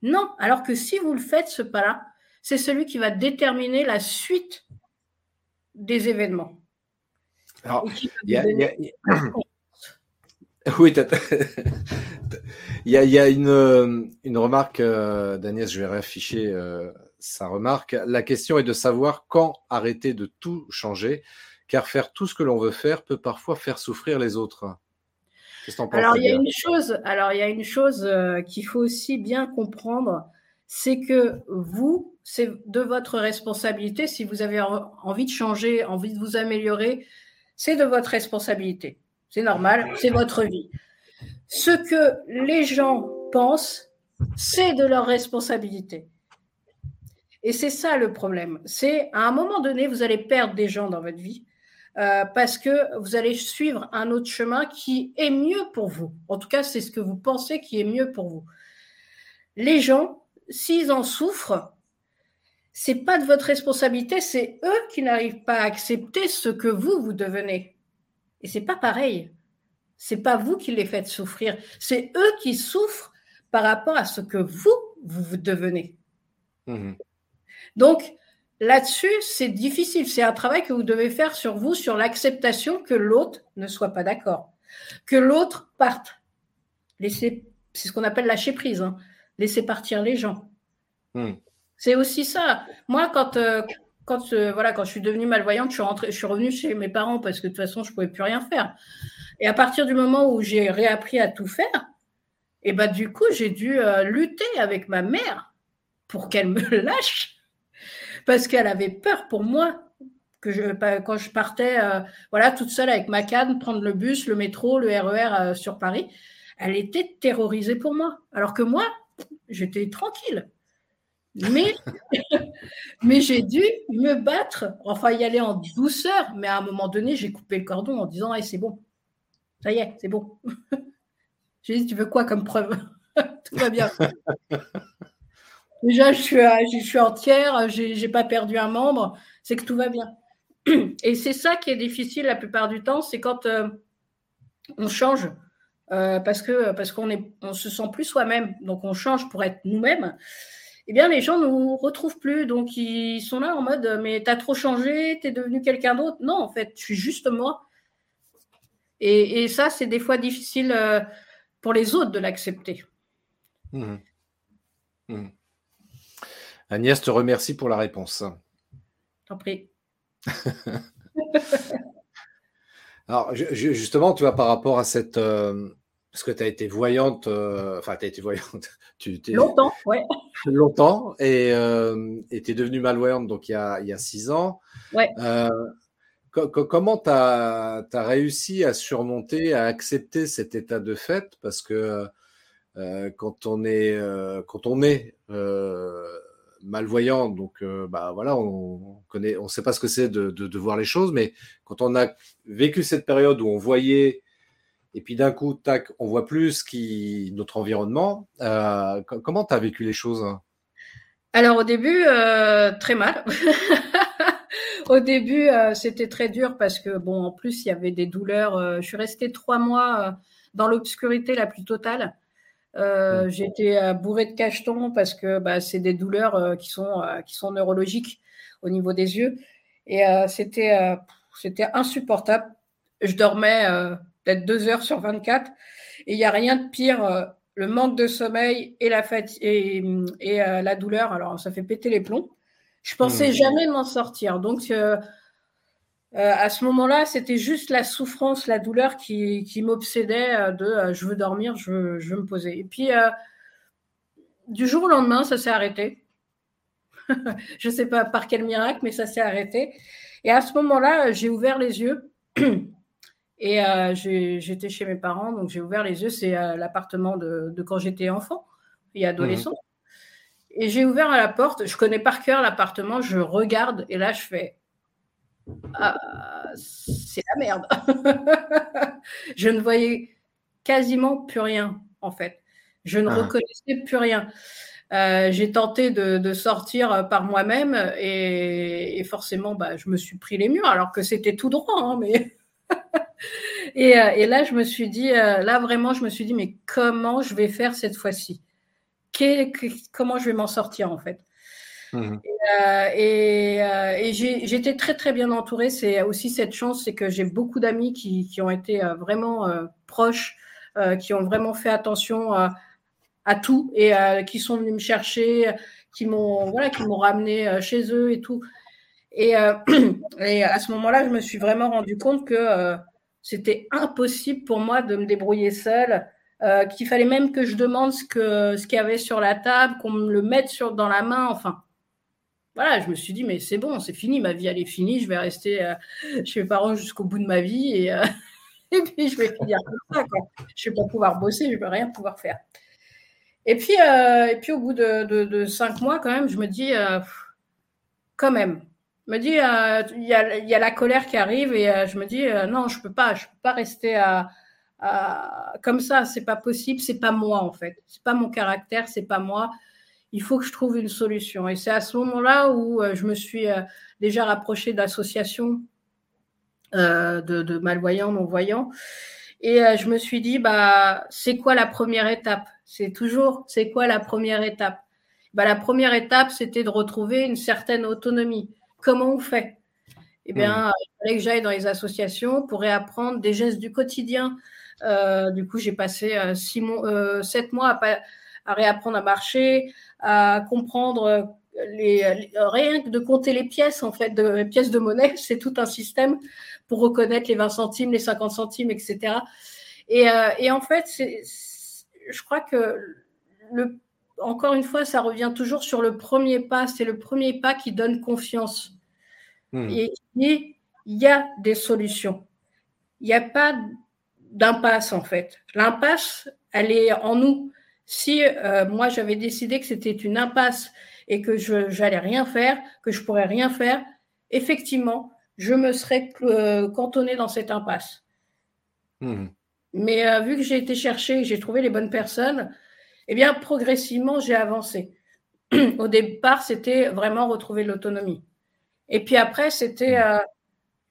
Non. Alors que si vous le faites, ce pas-là, c'est celui qui va déterminer la suite des événements. Alors, Oui, il y a, une, une, remarque euh, d'Agnès, je vais réafficher euh, sa remarque. La question est de savoir quand arrêter de tout changer, car faire tout ce que l'on veut faire peut parfois faire souffrir les autres. Alors il y a une chose, alors il y a une chose euh, qu'il faut aussi bien comprendre, c'est que vous, c'est de votre responsabilité. Si vous avez envie de changer, envie de vous améliorer, c'est de votre responsabilité. C'est normal, c'est votre vie. Ce que les gens pensent, c'est de leur responsabilité. Et c'est ça le problème. C'est à un moment donné, vous allez perdre des gens dans votre vie euh, parce que vous allez suivre un autre chemin qui est mieux pour vous. En tout cas, c'est ce que vous pensez qui est mieux pour vous. Les gens, s'ils en souffrent, c'est pas de votre responsabilité, c'est eux qui n'arrivent pas à accepter ce que vous vous devenez. Et c'est pas pareil. C'est pas vous qui les faites souffrir, c'est eux qui souffrent par rapport à ce que vous vous, vous devenez. Mmh Donc, Là-dessus, c'est difficile. C'est un travail que vous devez faire sur vous, sur l'acceptation que l'autre ne soit pas d'accord, que l'autre parte. Laisser, c'est ce qu'on appelle lâcher prise. Hein. Laisser partir les gens. Hmm. C'est aussi ça. Moi, quand, euh, quand, euh, quand je suis devenue malvoyante, je suis, je suis revenue chez mes parents parce que de toute façon, je ne pouvais plus rien faire. Et à partir du moment où j'ai réappris à tout faire, et eh ben, du coup, j'ai dû euh, lutter avec ma mère pour qu'elle me lâche parce qu'elle avait peur pour moi que quand je partais euh, voilà, toute seule avec ma canne, prendre le bus, le métro, le RER e sur Paris. Elle était terrorisée pour moi. Alors que moi, j'étais tranquille. Mais, j'ai dû me battre, enfin y aller en douceur. Mais à un moment donné, j'ai coupé le cordon en disant hey, c'est bon. Ça y est, c'est bon. j'ai dit Tu veux quoi comme preuve? Tout va bien. Déjà, je suis, je suis entière, j'ai n'ai pas perdu un membre, c'est que tout va bien. Et c'est ça qui est difficile la plupart du temps, c'est quand euh, on change, euh, parce que parce qu'on est, on se sent plus soi-même, donc on change pour être nous-mêmes. Eh bien, les gens ne nous retrouvent plus, donc ils sont là en mode mais t'as trop changé, t'es devenu quelqu'un d'autre. Non, en fait, je suis juste moi. Et, et ça, c'est des fois difficile euh, pour les autres de l'accepter. Mmh. Mmh. Agnès te remercie pour la réponse. T'en prie. Alors, justement, tu vois, par rapport à cette. Euh, parce que tu as été voyante, euh, enfin, tu as été voyante. Tu, longtemps, ouais. Longtemps, et euh, tu es devenue malvoyante donc il y a, il y a six ans. Ouais. comment tu as, réussi à surmonter, à accepter cet état de fait? Parce que quand on est, quand on est malvoyant, donc euh, bah voilà, on, connaît, on sait pas ce que c'est de, de, voir les choses, mais quand on a vécu cette période où on voyait et puis d'un coup, tac, on voit plus qui notre environnement. Euh, comment tu as vécu les choses Alors au début, euh, très mal. au début, c'était très dur parce que bon, en plus, il y avait des douleurs. je suis restée trois mois dans l'obscurité la plus totale. Euh, euh, bourrée de cachetons parce que bah, c'est des douleurs euh, qui, sont, qui sont neurologiques au niveau des yeux. Et c'était c'était insupportable. Je dormais peut-être deux heures sur 24 et il n'y a rien de pire. le manque de sommeil et la et, et la douleur, alors ça fait péter les plombs. Je pensais mmh. jamais m'en sortir. Donc, euh, à ce moment-là, c'était juste la souffrance, la douleur qui, m'obsédait euh, de euh, je veux dormir, je veux, je me poser. Et puis, du jour au lendemain, ça s'est arrêté. je ne sais pas par quel miracle, mais ça s'est arrêté. Et à ce moment-là, j'ai ouvert les yeux. Et j'étais chez mes parents, donc j'ai ouvert les yeux. C'est l'appartement de, quand j'étais enfant et adolescent. Mmh. Et j'ai ouvert la porte. Je connais par cœur l'appartement. Je regarde et là, je fais ah, c'est la merde. je ne voyais quasiment plus rien, en fait. Je ne ah. reconnaissais plus rien. Euh, j'ai tenté de, sortir par moi-même et, forcément, bah, je me suis pris les murs alors que c'était tout droit. Hein, mais euh, et, là, je me suis dit, euh, là vraiment, je me suis dit, mais comment je vais faire cette fois-ci? Comment je vais m'en sortir en fait? Mmh. Euh, et, euh, et, j'étais très très bien entourée. C'est aussi cette chance, c'est que j'ai beaucoup d'amis qui, qui, ont été euh, vraiment proches, qui ont vraiment fait attention à tout et qui sont venus me chercher, qui m'ont voilà, qui m'ont ramené chez eux et tout. Et, et à ce moment-là, je me suis vraiment rendu compte que c'était impossible pour moi de me débrouiller seule. qu'il fallait même que je demande ce qu'il y avait sur la table, qu'on me le mette dans la main, enfin voilà, je me suis dit, mais c'est bon, c'est fini, ma vie, elle est finie, je vais rester euh, chez mes parents jusqu'au bout de ma vie et, euh, puis je vais finir comme ça. Je ne vais pas pouvoir bosser, je ne vais rien pouvoir faire. Et puis, euh, et puis au bout de, cinq mois, quand même, je me dis, quand même, me dis, il y, a, la colère qui arrive et je me dis, non, je peux pas, je peux pas rester à, comme ça, c'est pas possible, c'est pas moi en fait, c'est pas mon caractère, c'est pas moi il faut que je trouve une solution. Et c'est à ce moment-là où euh, je me suis euh, déjà rapprochée d'associations euh, de, malvoyants, non-voyants. Et je me suis dit, bah, c'est quoi la première étape? C'est toujours, c'est quoi la première étape? Bah, La première étape, c'était de retrouver une certaine autonomie. Comment on fait Eh bien, hmm. il fallait que j'aille dans les associations pour réapprendre des gestes du quotidien. du coup, j'ai passé six mois, sept mois à, à réapprendre à marcher, à comprendre les, rien que de compter les pièces en fait, de les pièces de monnaie, c'est tout un système pour reconnaître les 20 centimes, les 50 centimes, etc. Et, euh, et en fait, je crois que le, encore une fois, ça revient toujours sur le premier pas. C'est le premier pas qui donne confiance. Hmm. Et il y a des solutions. Il n'y a pas d'impasse en fait. L'impasse, elle est en nous. Si euh, moi j'avais décidé que c'était une impasse et que je j'allais rien faire, que je pourrais rien faire, effectivement, je me serais euh, cantonnée dans cette impasse. Mmh. Mais euh, vu que j'ai été chercher, j'ai trouvé les bonnes personnes, eh bien progressivement j'ai avancé. Au départ, c'était vraiment retrouver l'autonomie. Et puis après, c'était mmh.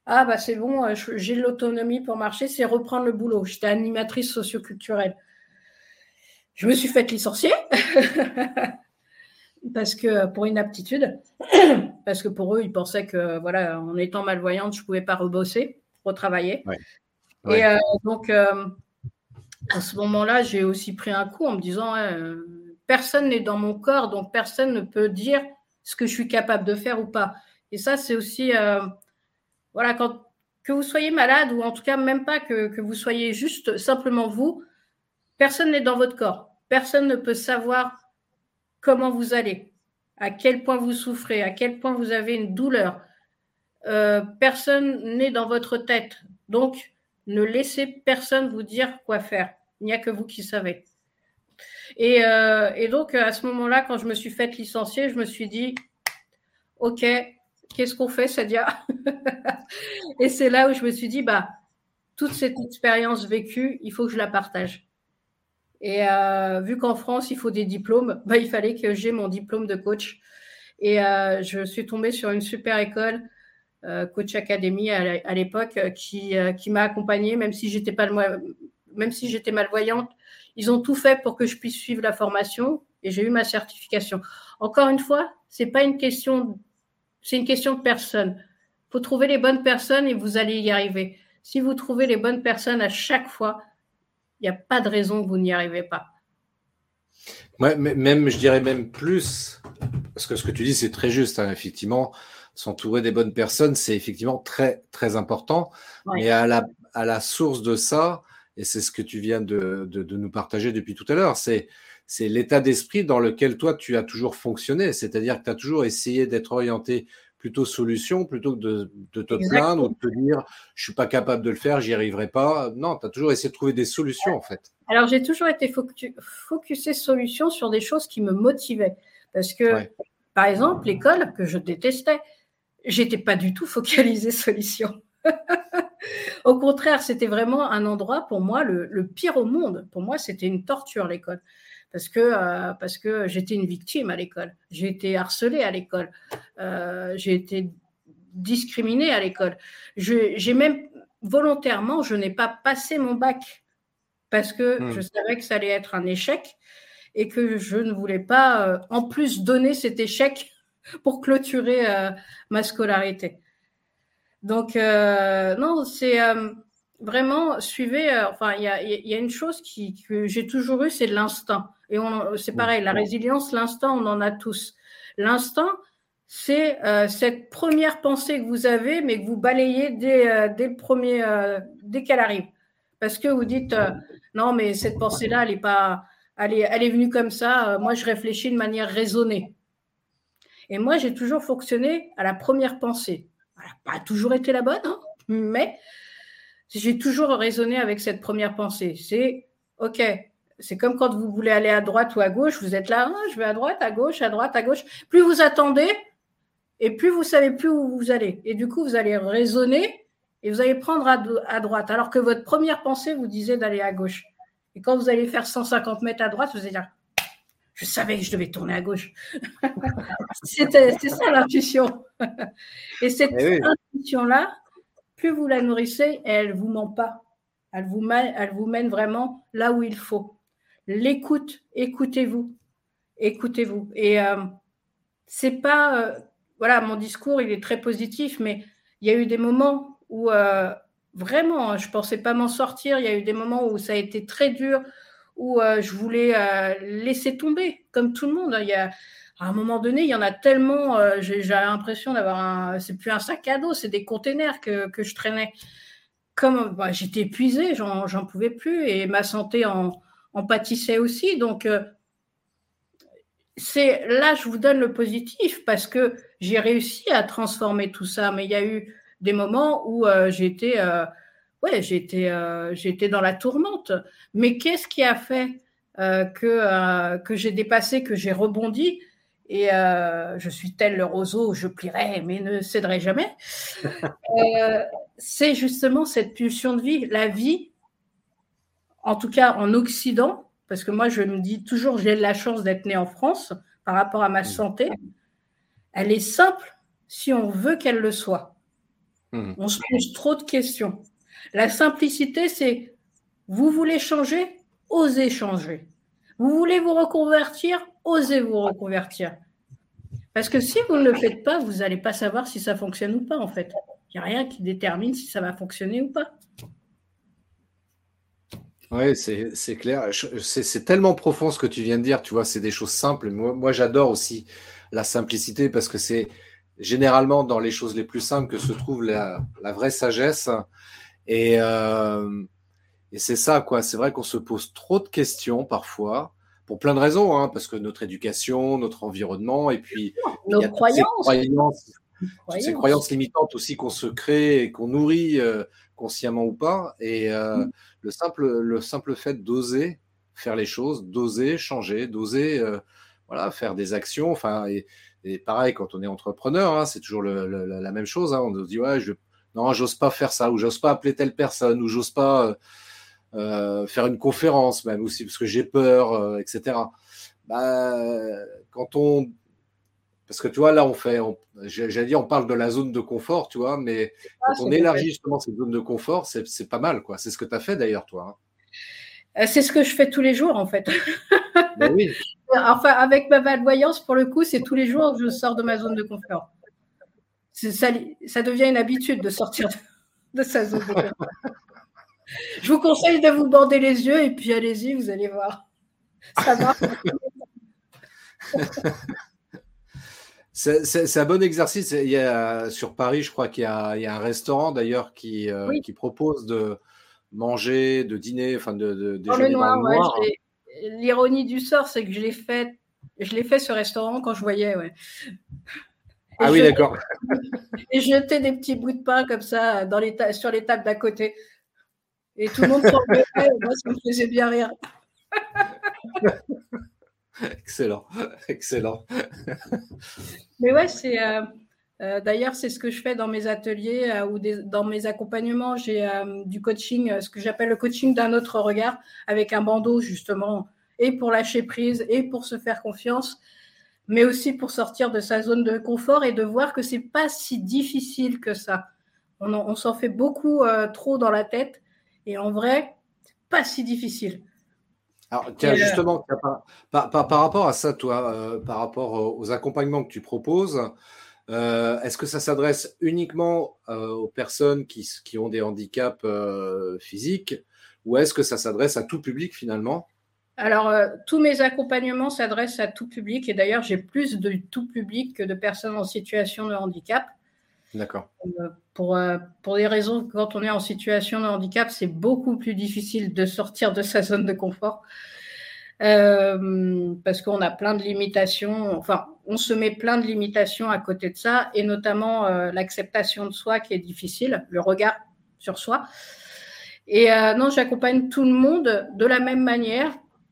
ah bah c'est bon, j'ai l'autonomie pour marcher, c'est reprendre le boulot. J'étais animatrice socioculturelle. Je me suis faite licencier parce que pour inaptitude, parce que pour eux, ils pensaient que voilà, en étant malvoyante, je pouvais pas rebosser, retravailler. Et euh, donc, euh, à ce moment-là, j'ai aussi pris un coup en me disant euh, personne n'est dans mon corps, donc personne ne peut dire ce que je suis capable de faire ou pas. Et ça, c'est aussi voilà, quand que vous soyez malade ou en tout cas même pas que, que vous soyez juste simplement vous, Personne n'est dans votre corps. Personne ne peut savoir comment vous allez, à quel point vous souffrez, à quel point vous avez une douleur. Euh, personne n'est dans votre tête. Donc, ne laissez personne vous dire quoi faire. Il n'y a que vous qui savez. Et, euh, donc, à ce moment-là, quand je me suis faite licencier, je me suis dit, OK, qu'est-ce qu'on fait, Sadia Et c'est là où je me suis dit, bah, toute cette expérience vécue, il faut que je la partage. Et euh, vu qu'en France, il faut des diplômes, bah, il fallait que j'ai mon diplôme de coach. Et euh, je suis tombée sur une super école, euh, Coach Academy à l'époque, qui, qui m'a accompagnée, même si j'étais pas même si j'étais malvoyante. Ils ont tout fait pour que je puisse suivre la formation et j'ai eu ma certification. Encore une fois, c'est pas une question, c'est une question de personne. Faut trouver les bonnes personnes et vous allez y arriver. Si vous trouvez les bonnes personnes à chaque fois, il n'y a pas de raison que vous n'y arrivez pas. Même, je dirais même plus, parce que ce que tu dis, c'est très juste, hein, effectivement. S'entourer des bonnes personnes, c'est effectivement très, très important. Mais à la, à la source de ça, et c'est ce que tu viens de, de, nous partager depuis tout à l'heure, c'est c'est l'état d'esprit dans lequel toi tu as toujours fonctionné, c'est-à-dire que tu as toujours essayé d'être orienté plutôt solution plutôt que de, te plaindre ou de te dire je suis pas capable de le faire, j'y arriverai pas. Non, tu as toujours essayé de trouver des solutions en fait. Alors j'ai toujours été focusé solution sur des choses qui me motivaient. Parce que, par exemple, l'école que je détestais, j'étais pas du tout focalisée solution. au contraire, c'était vraiment un endroit pour moi le pire au monde. Pour moi, c'était une torture l'école parce que, euh, parce que j'étais une victime à l'école. J'ai été harcelée à l'école. Euh, j'ai été discriminée à l'école. J'ai même volontairement, je n'ai pas passé mon bac parce que hmm. je savais que ça allait être un échec et que je ne voulais pas, euh, en plus, donner cet échec pour clôturer ma scolarité. Donc, non, c'est vraiment, suivez, enfin, il y a, y a, une chose qui, que j'ai toujours eue, c'est l'instinct. Et c'est pareil, la résilience, l'instant, on en a tous. L'instinct, c'est cette première pensée que vous avez, mais que vous balayez dès, dès le premier, dès qu'elle arrive. Parce que vous dites, non, mais cette pensée-là, elle est pas, elle est, elle est venue comme ça. moi, je réfléchis de manière raisonnée. Et moi, j'ai toujours fonctionné à la première pensée. N'a pas toujours été la bonne, hein, mais j'ai toujours raisonné avec cette première pensée. C'est OK, c'est comme quand vous voulez aller à droite ou à gauche, vous êtes là, ah, je vais à droite, à gauche, à droite, à gauche. Plus vous attendez, et plus vous savez plus où vous allez. Et du coup, vous allez raisonner et vous allez prendre à, droite, alors que votre première pensée vous disait d'aller à gauche. Et quand vous allez faire 150 mètres à droite, vous allez dire, je savais que je devais tourner à gauche. c'est ça l'intuition. et cette eh intuition-là, plus vous la nourrissez, elle ne vous ment pas. Elle vous, mène, elle vous mène vraiment là où il faut. L'écoute, écoutez-vous. Écoutez-vous. Et euh, c'est pas. Euh, voilà, mon discours, il est très positif, mais il y a eu des moments où euh, vraiment, je ne pensais pas m'en sortir. Il y a eu des moments où ça a été très dur, où je voulais laisser tomber, comme tout le monde. Il y a, à un moment donné, il y en a tellement, euh, j'ai l'impression d'avoir un, c'est plus un sac à dos, c'est des containers que, que je traînais. Comme bah, j'étais épuisée, j'en pouvais plus et ma santé en, en pâtissait aussi. Donc, euh, c'est là, je vous donne le positif parce que j'ai réussi à transformer tout ça. Mais il y a eu des moments où euh, j'étais, ouais, j'étais, j'étais dans la tourmente. Mais qu'est-ce qui a fait que, que j'ai dépassé, que j'ai rebondi? Et euh, je suis tel le roseau, je plierai, mais ne céderai jamais. Euh, c'est justement cette pulsion de vie. La vie, en tout cas en Occident, parce que moi je me dis toujours j'ai la chance d'être né en France par rapport à ma santé, elle est simple si on veut qu'elle le soit. Mmh. On se pose trop de questions. La simplicité, c'est vous voulez changer, osez changer. Vous voulez vous reconvertir, osez vous reconvertir. Parce que si vous ne le faites pas, vous n'allez pas savoir si ça fonctionne ou pas, en fait. Il n'y a rien qui détermine si ça va fonctionner ou pas. Oui, c'est clair. C'est tellement profond ce que tu viens de dire. Tu vois, c'est des choses simples. Moi, j'adore aussi la simplicité parce que c'est généralement dans les choses les plus simples que se trouve la, vraie sagesse. Et, euh, et c'est ça, quoi. C'est vrai qu'on se pose trop de questions parfois pour plein de raisons, hein, parce que notre éducation, notre environnement, et puis nos croyances. Ces croyances, limitantes aussi qu'on se crée et qu'on nourrit euh, consciemment ou pas. Et euh, mm. le, simple, le simple fait d'oser faire les choses, d'oser changer, d'oser voilà, faire des actions. Enfin, et, pareil, quand on est entrepreneur, hein, c'est toujours la même chose. Hein. on se dit, ouais, je, non, j'ose pas faire ça, ou j'ose pas appeler telle personne, ou j'ose pas euh, faire une conférence même aussi parce que j'ai peur, euh, etc. Bah, quand on parce que tu vois, là, on fait, j'allais dire, on parle de la zone de confort, tu vois, mais ah, quand on élargit justement cette zone de confort, c'est pas mal, quoi. C'est ce que tu as fait d'ailleurs, toi. Hein. Euh, c'est ce que je fais tous les jours, en fait. Ben oui. enfin, avec ma malvoyance, pour le coup, c'est tous les jours que je sors de ma zone de confort. Ça, ça devient une habitude de sortir de sa zone de confort. Je vous conseille de vous bander les yeux et puis allez-y, vous allez voir. Ça marche. C'est un bon exercice. Il y a, sur Paris, je crois qu'il y, y, a un restaurant d'ailleurs qui, euh, qui, propose de manger, de dîner, enfin de, de dans le noir. L'ironie du sort, c'est que je l'ai fait, je l'ai fait ce restaurant quand je voyais, ouais. Ah oui, d'accord. Et jeter des petits bouts de pain comme ça dans les sur les tables d'à côté. Et tout le monde s'en moi ça me faisait bien rire. excellent, excellent. Mais ouais, c'est. Euh, euh, d'ailleurs, c'est ce que je fais dans mes ateliers euh, ou dans mes accompagnements. J'ai du coaching, ce que j'appelle le coaching d'un autre regard, avec un bandeau justement, et pour lâcher prise, et pour se faire confiance, mais aussi pour sortir de sa zone de confort et de voir que c'est pas si difficile que ça. On, on s'en fait beaucoup trop dans la tête et en vrai, pas si difficile. Alors, tiens, euh, justement, par, rapport à ça, toi, euh, par rapport aux accompagnements que tu proposes, euh, est-ce que ça s'adresse uniquement aux personnes qui, qui, ont des handicaps physiques ou est-ce que ça s'adresse à tout public finalement? Alors, euh, tous mes accompagnements s'adressent à tout public et d'ailleurs, j'ai plus de tout public que de personnes en situation de handicap. D'accord. Euh, pour, euh, pour des raisons, quand on est en situation de handicap, c'est beaucoup plus difficile de sortir de sa zone de confort parce qu'on a plein de limitations. Enfin, on se met plein de limitations à côté de ça et notamment l'acceptation de soi qui est difficile, le regard sur soi. Et non, j'accompagne tout le monde de la même manière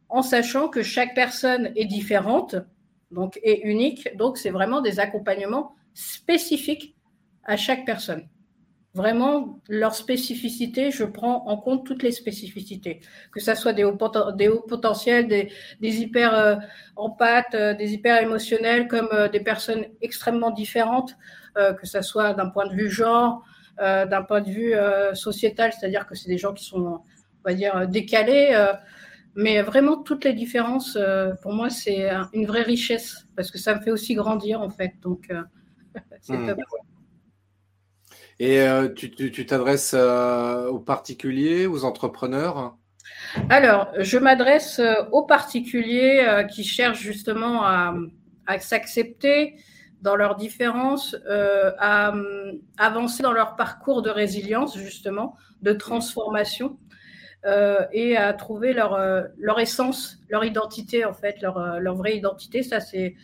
en sachant que chaque personne est différente donc, et unique. Donc, c'est vraiment des accompagnements spécifiques à chaque personne. Vraiment, leur spécificité, je prends en compte toutes les spécificités, que ce soit des hauts, potentiels, des, hyper euh, empathes, euh, des hyper émotionnels, comme euh, des personnes extrêmement différentes, que ce soit d'un point de vue genre, d'un point de vue sociétal, c'est-à-dire que c'est des gens qui sont, on va dire, décalés mais vraiment, toutes les différences, euh, pour moi, c'est une vraie richesse parce que ça me fait aussi grandir, en fait. Donc, euh, c'est hmm. top. Et euh, tu t'adresses aux particuliers, aux entrepreneurs? Alors, je m'adresse aux particuliers qui cherchent justement à, à s'accepter dans leurs différences, à, à avancer dans leur parcours de résilience, justement, de transformation. Euh, et à trouver leur, euh, leur essence, leur identité, en fait, leur, euh, leur vraie identité. Ça, c'est.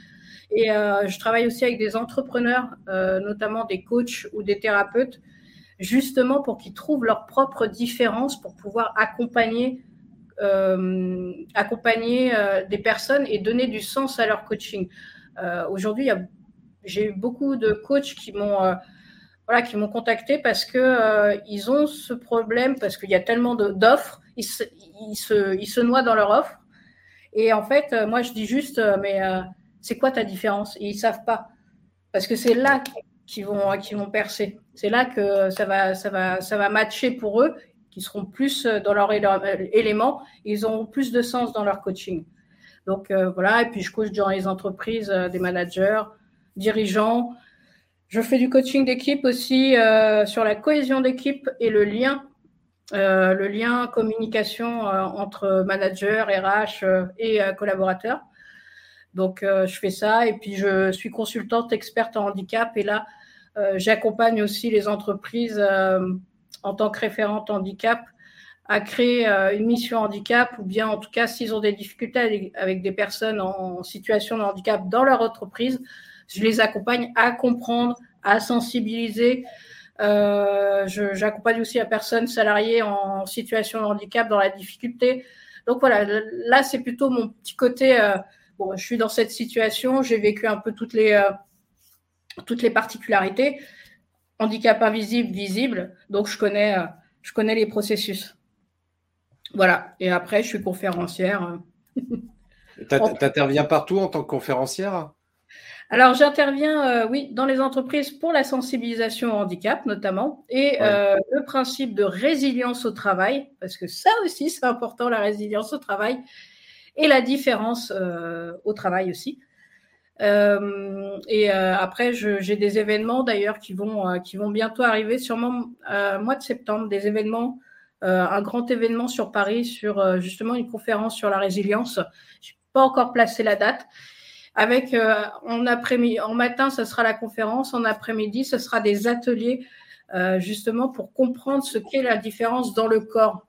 Et je travaille aussi avec des entrepreneurs, notamment des coachs ou des thérapeutes, justement pour qu'ils trouvent leur propre différence pour pouvoir accompagner, accompagner des personnes et donner du sens à leur coaching. Aujourd'hui, j'ai eu beaucoup de coachs qui m'ont voilà, qui m'ont contacté parce que euh, ils ont ce problème, parce qu'il y a tellement d'offres, ils se, ils, se, noient dans leur offre. Et en fait, euh, moi, je dis juste, euh, mais c'est quoi ta différence? Et ils savent pas. Parce que c'est là qu'ils vont, qu'ils vont percer. C'est là que ça va, ça, va, ça va matcher pour eux, qui seront plus dans leur élément, ils auront plus de sens dans leur coaching. Donc voilà, et puis je coach dans les entreprises, des managers, dirigeants, je fais du coaching d'équipe aussi euh, sur la cohésion d'équipe et le lien, euh, le lien communication euh, entre manager, RH et collaborateurs. Donc, je fais ça et puis je suis consultante experte en handicap et là, j'accompagne aussi les entreprises en tant que référente handicap à créer une mission handicap ou bien en tout cas s'ils ont des difficultés avec des personnes en situation de handicap dans leur entreprise, je les accompagne à comprendre, à sensibiliser. Euh, j'accompagne aussi la personne salariée en situation de handicap dans la difficulté. Donc voilà, là c'est plutôt mon petit côté. Euh, bon, je suis dans cette situation, j'ai vécu un peu toutes les euh, toutes les particularités, handicap invisible, visible. Donc je connais je connais les processus. Voilà. Et après, je suis conférencière. Tu interviens partout en tant que conférencière? Alors, j'interviens, euh, oui, dans les entreprises pour la sensibilisation au handicap, notamment, et euh, le principe de résilience au travail, parce que ça aussi, c'est important, la résilience au travail, et la différence euh, au travail aussi. et après, j'ai des événements d'ailleurs qui vont qui vont bientôt arriver, sûrement mois de septembre, des événements, un grand événement sur Paris sur justement une conférence sur la résilience. Je n'ai pas encore placé la date, avec euh, en après-midi, en matin, ce sera la conférence, en après-midi, ce sera des ateliers euh, justement pour comprendre ce qu'est la différence dans le corps.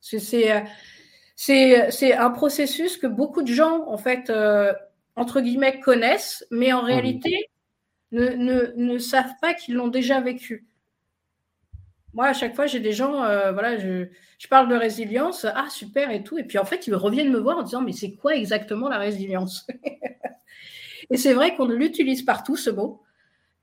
C'est euh, c'est un processus que beaucoup de gens en fait entre guillemets connaissent, mais en réalité ne, ne, ne savent pas qu'ils l'ont déjà vécu. Moi, à chaque fois, j'ai des gens, voilà, je, je, parle de résilience, ah super et tout, et puis en fait, ils reviennent me voir en disant, mais c'est quoi exactement la résilience? Et c'est vrai qu'on l'utilise partout, ce mot.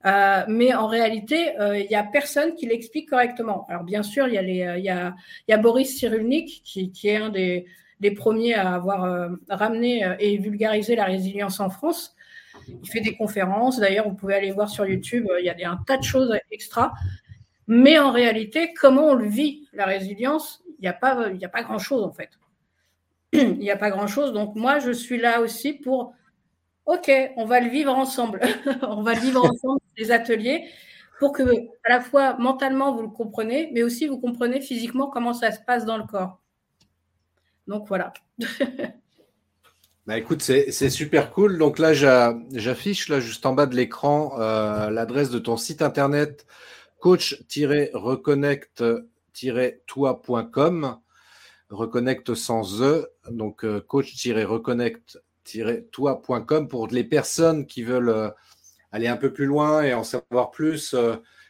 Euh, mais en réalité, euh, il n'y a personne qui l'explique correctement. Alors bien sûr, il y, euh, y, y a Boris Cyrulnik, qui, qui est un des, des, premiers à avoir ramené et vulgarisé la résilience en France. Il fait des conférences. D'ailleurs, vous pouvez aller voir sur YouTube, il y a un tas de choses extra. Mais en réalité, comment on le vit, la résilience, il n'y a pas, a pas grand-chose en fait. Il n'y a pas grand-chose. Donc moi, je suis là aussi pour OK, on va le vivre ensemble. on va le vivre ensemble, les ateliers, pour que à la fois mentalement vous le comprenez, mais aussi vous comprenez physiquement comment ça se passe dans le corps. Donc voilà. Bah écoute, c'est super cool. Donc là, j'affiche juste en bas de l'écran euh, l'adresse de ton site internet coach-reconnect-toi.com. Reconnect sans E, donc euh, coach-reconnect-toi.com pour les personnes qui veulent euh, aller un peu plus loin et en savoir plus,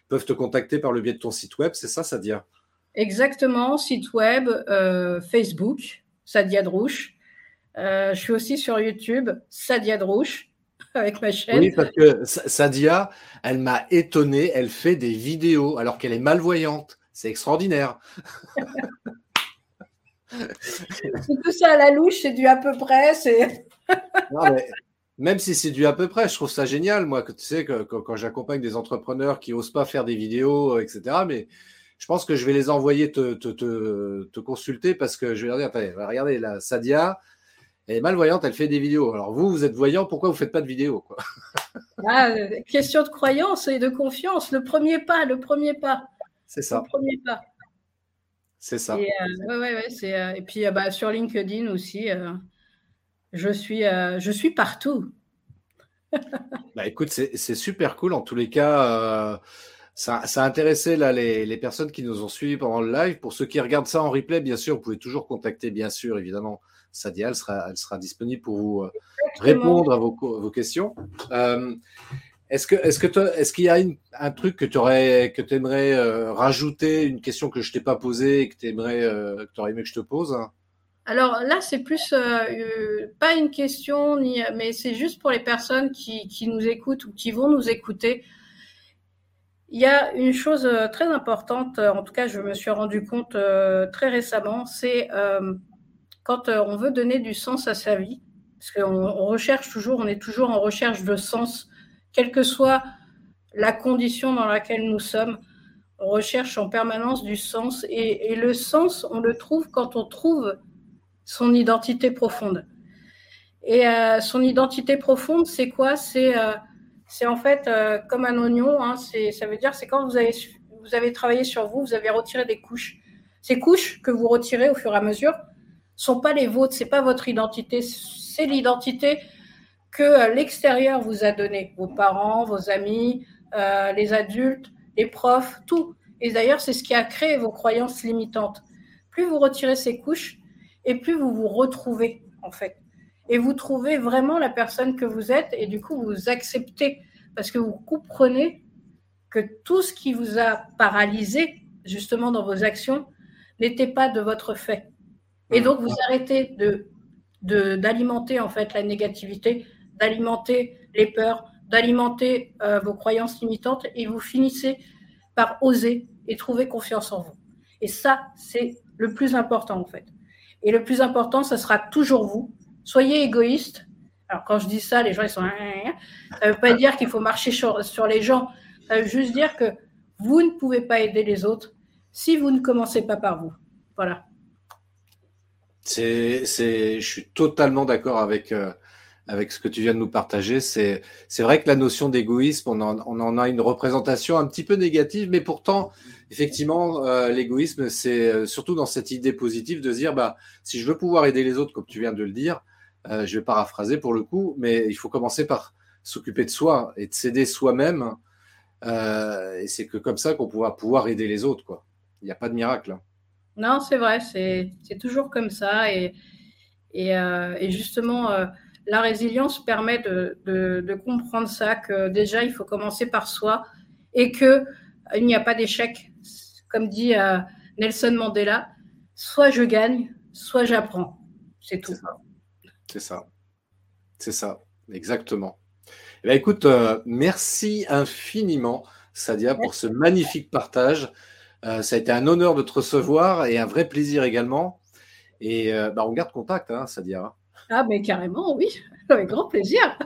peuvent te contacter par le biais de ton site web, c'est ça, Sadia? Exactement, site web, Facebook, Sadia Drouche. Euh, je suis aussi sur YouTube, Sadia Drouche, avec ma chaîne. Oui, parce que Sadia, elle m'a étonné, elle fait des vidéos alors qu'elle est malvoyante. C'est extraordinaire. c'est tout ça à la louche, c'est du à peu près. même si c'est du à peu près, je trouve ça génial, moi, que tu sais, que, quand j'accompagne des entrepreneurs qui n'osent pas faire des vidéos, etc. Mais je pense que je vais les envoyer te, te, consulter parce que je vais leur dire, regardez, la Sadia, elle est malvoyante, elle fait des vidéos. Alors vous, vous êtes voyant, pourquoi vous ne faites pas de vidéos quoi? Ah, Question de croyance et de confiance. Le premier pas, le premier pas. C'est ça. Le premier pas. C'est ça. Et, euh, ouais, ouais, euh, et puis euh, bah, sur LinkedIn aussi, je, suis, je suis partout. bah, écoute, c'est super cool. En tous les cas, ça, ça, a intéressé là, les, les, personnes qui nous ont suivis pendant le live. Pour ceux qui regardent ça en replay, bien sûr, vous pouvez toujours contacter, bien sûr, évidemment, Sadia, elle sera, elle sera disponible pour vous euh, répondre à vos, questions. Euh, est-ce que, est-ce que, est-ce qu'il y a un truc que tu aurais, que tu aimerais euh, rajouter, une question que je t'ai pas posée et que tu aimerais, que tu aurais aimé que je te pose? Alors là, c'est plus pas une question, ni, mais c'est juste pour les personnes qui, qui, nous écoutent ou qui vont nous écouter. Il y a une chose très importante, en tout cas, je me suis rendu compte très récemment, c'est quand euh, on veut donner du sens à sa vie, parce qu'on recherche toujours, on est toujours en recherche de sens, quelle que soit la condition dans laquelle nous sommes, on recherche en permanence du sens. Et, le sens, on le trouve quand on trouve son identité profonde. Et euh, son identité profonde, c'est quoi? C'est euh, en fait comme un oignon. Hein, ça veut dire c'est quand vous avez, vous avez travaillé sur vous, vous avez retiré des couches. Ces couches que vous retirez au fur et à mesure, sont pas les vôtres, c'est pas votre identité, c'est l'identité que euh, l'extérieur vous a donnée, vos parents, vos amis, euh, les adultes, les profs, tout. Et d'ailleurs, c'est ce qui a créé vos croyances limitantes. Plus vous retirez ces couches, et plus vous vous retrouvez, en fait. Et vous trouvez vraiment la personne que vous êtes, et du coup, vous acceptez, parce que vous comprenez que tout ce qui vous a paralysé, justement, dans vos actions, n'était pas de votre fait. Et donc, vous arrêtez de, d'alimenter en fait la négativité, d'alimenter les peurs, d'alimenter euh, vos croyances limitantes et vous finissez par oser et trouver confiance en vous. Et ça, c'est le plus important en fait. Et le plus important, ce sera toujours vous. Soyez égoïste. Alors quand je dis ça, les gens ils sont. Ça ne veut pas dire qu'il faut marcher sur, sur les gens. Ça veut juste dire que vous ne pouvez pas aider les autres si vous ne commencez pas par vous. Voilà. C'est, c'est, je suis totalement d'accord avec euh, avec ce que tu viens de nous partager. C'est, c'est vrai que la notion d'égoïsme, on en, on en a une représentation un petit peu négative, mais pourtant, effectivement, euh, l'égoïsme, c'est euh, surtout dans cette idée positive de dire, bah, si je veux pouvoir aider les autres, comme tu viens de le dire, je vais paraphraser pour le coup, mais il faut commencer par s'occuper de soi et de s'aider soi-même. et c'est que comme ça qu'on pourra pouvoir aider les autres, quoi. Il n'y a pas de miracle. Hein. Non, c'est vrai, c'est toujours comme ça. Et, et, euh, justement, euh, la résilience permet de, de, comprendre ça, que déjà, il faut commencer par soi et qu'il euh, n'y a pas d'échec. Comme dit Nelson Mandela, soit je gagne, soit j'apprends. C'est tout. C'est ça. C'est ça. Exactement. Eh écoute, merci infiniment, Sadia, pour ce magnifique partage. Euh, ça a été un honneur de te recevoir et un vrai plaisir également. Et euh, bah, on garde contact, hein, Sadia. Ah, mais carrément, oui, avec grand plaisir.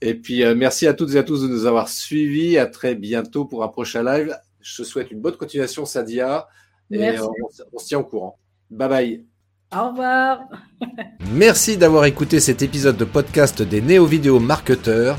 et puis, euh, merci à toutes et à tous de nous avoir suivis. À très bientôt pour un prochain live. Je te souhaite une bonne continuation, Sadia. Et on, on se tient au courant. Bye bye. Au revoir. Merci d'avoir écouté cet épisode de podcast des Néo-Vidéo Marketeurs.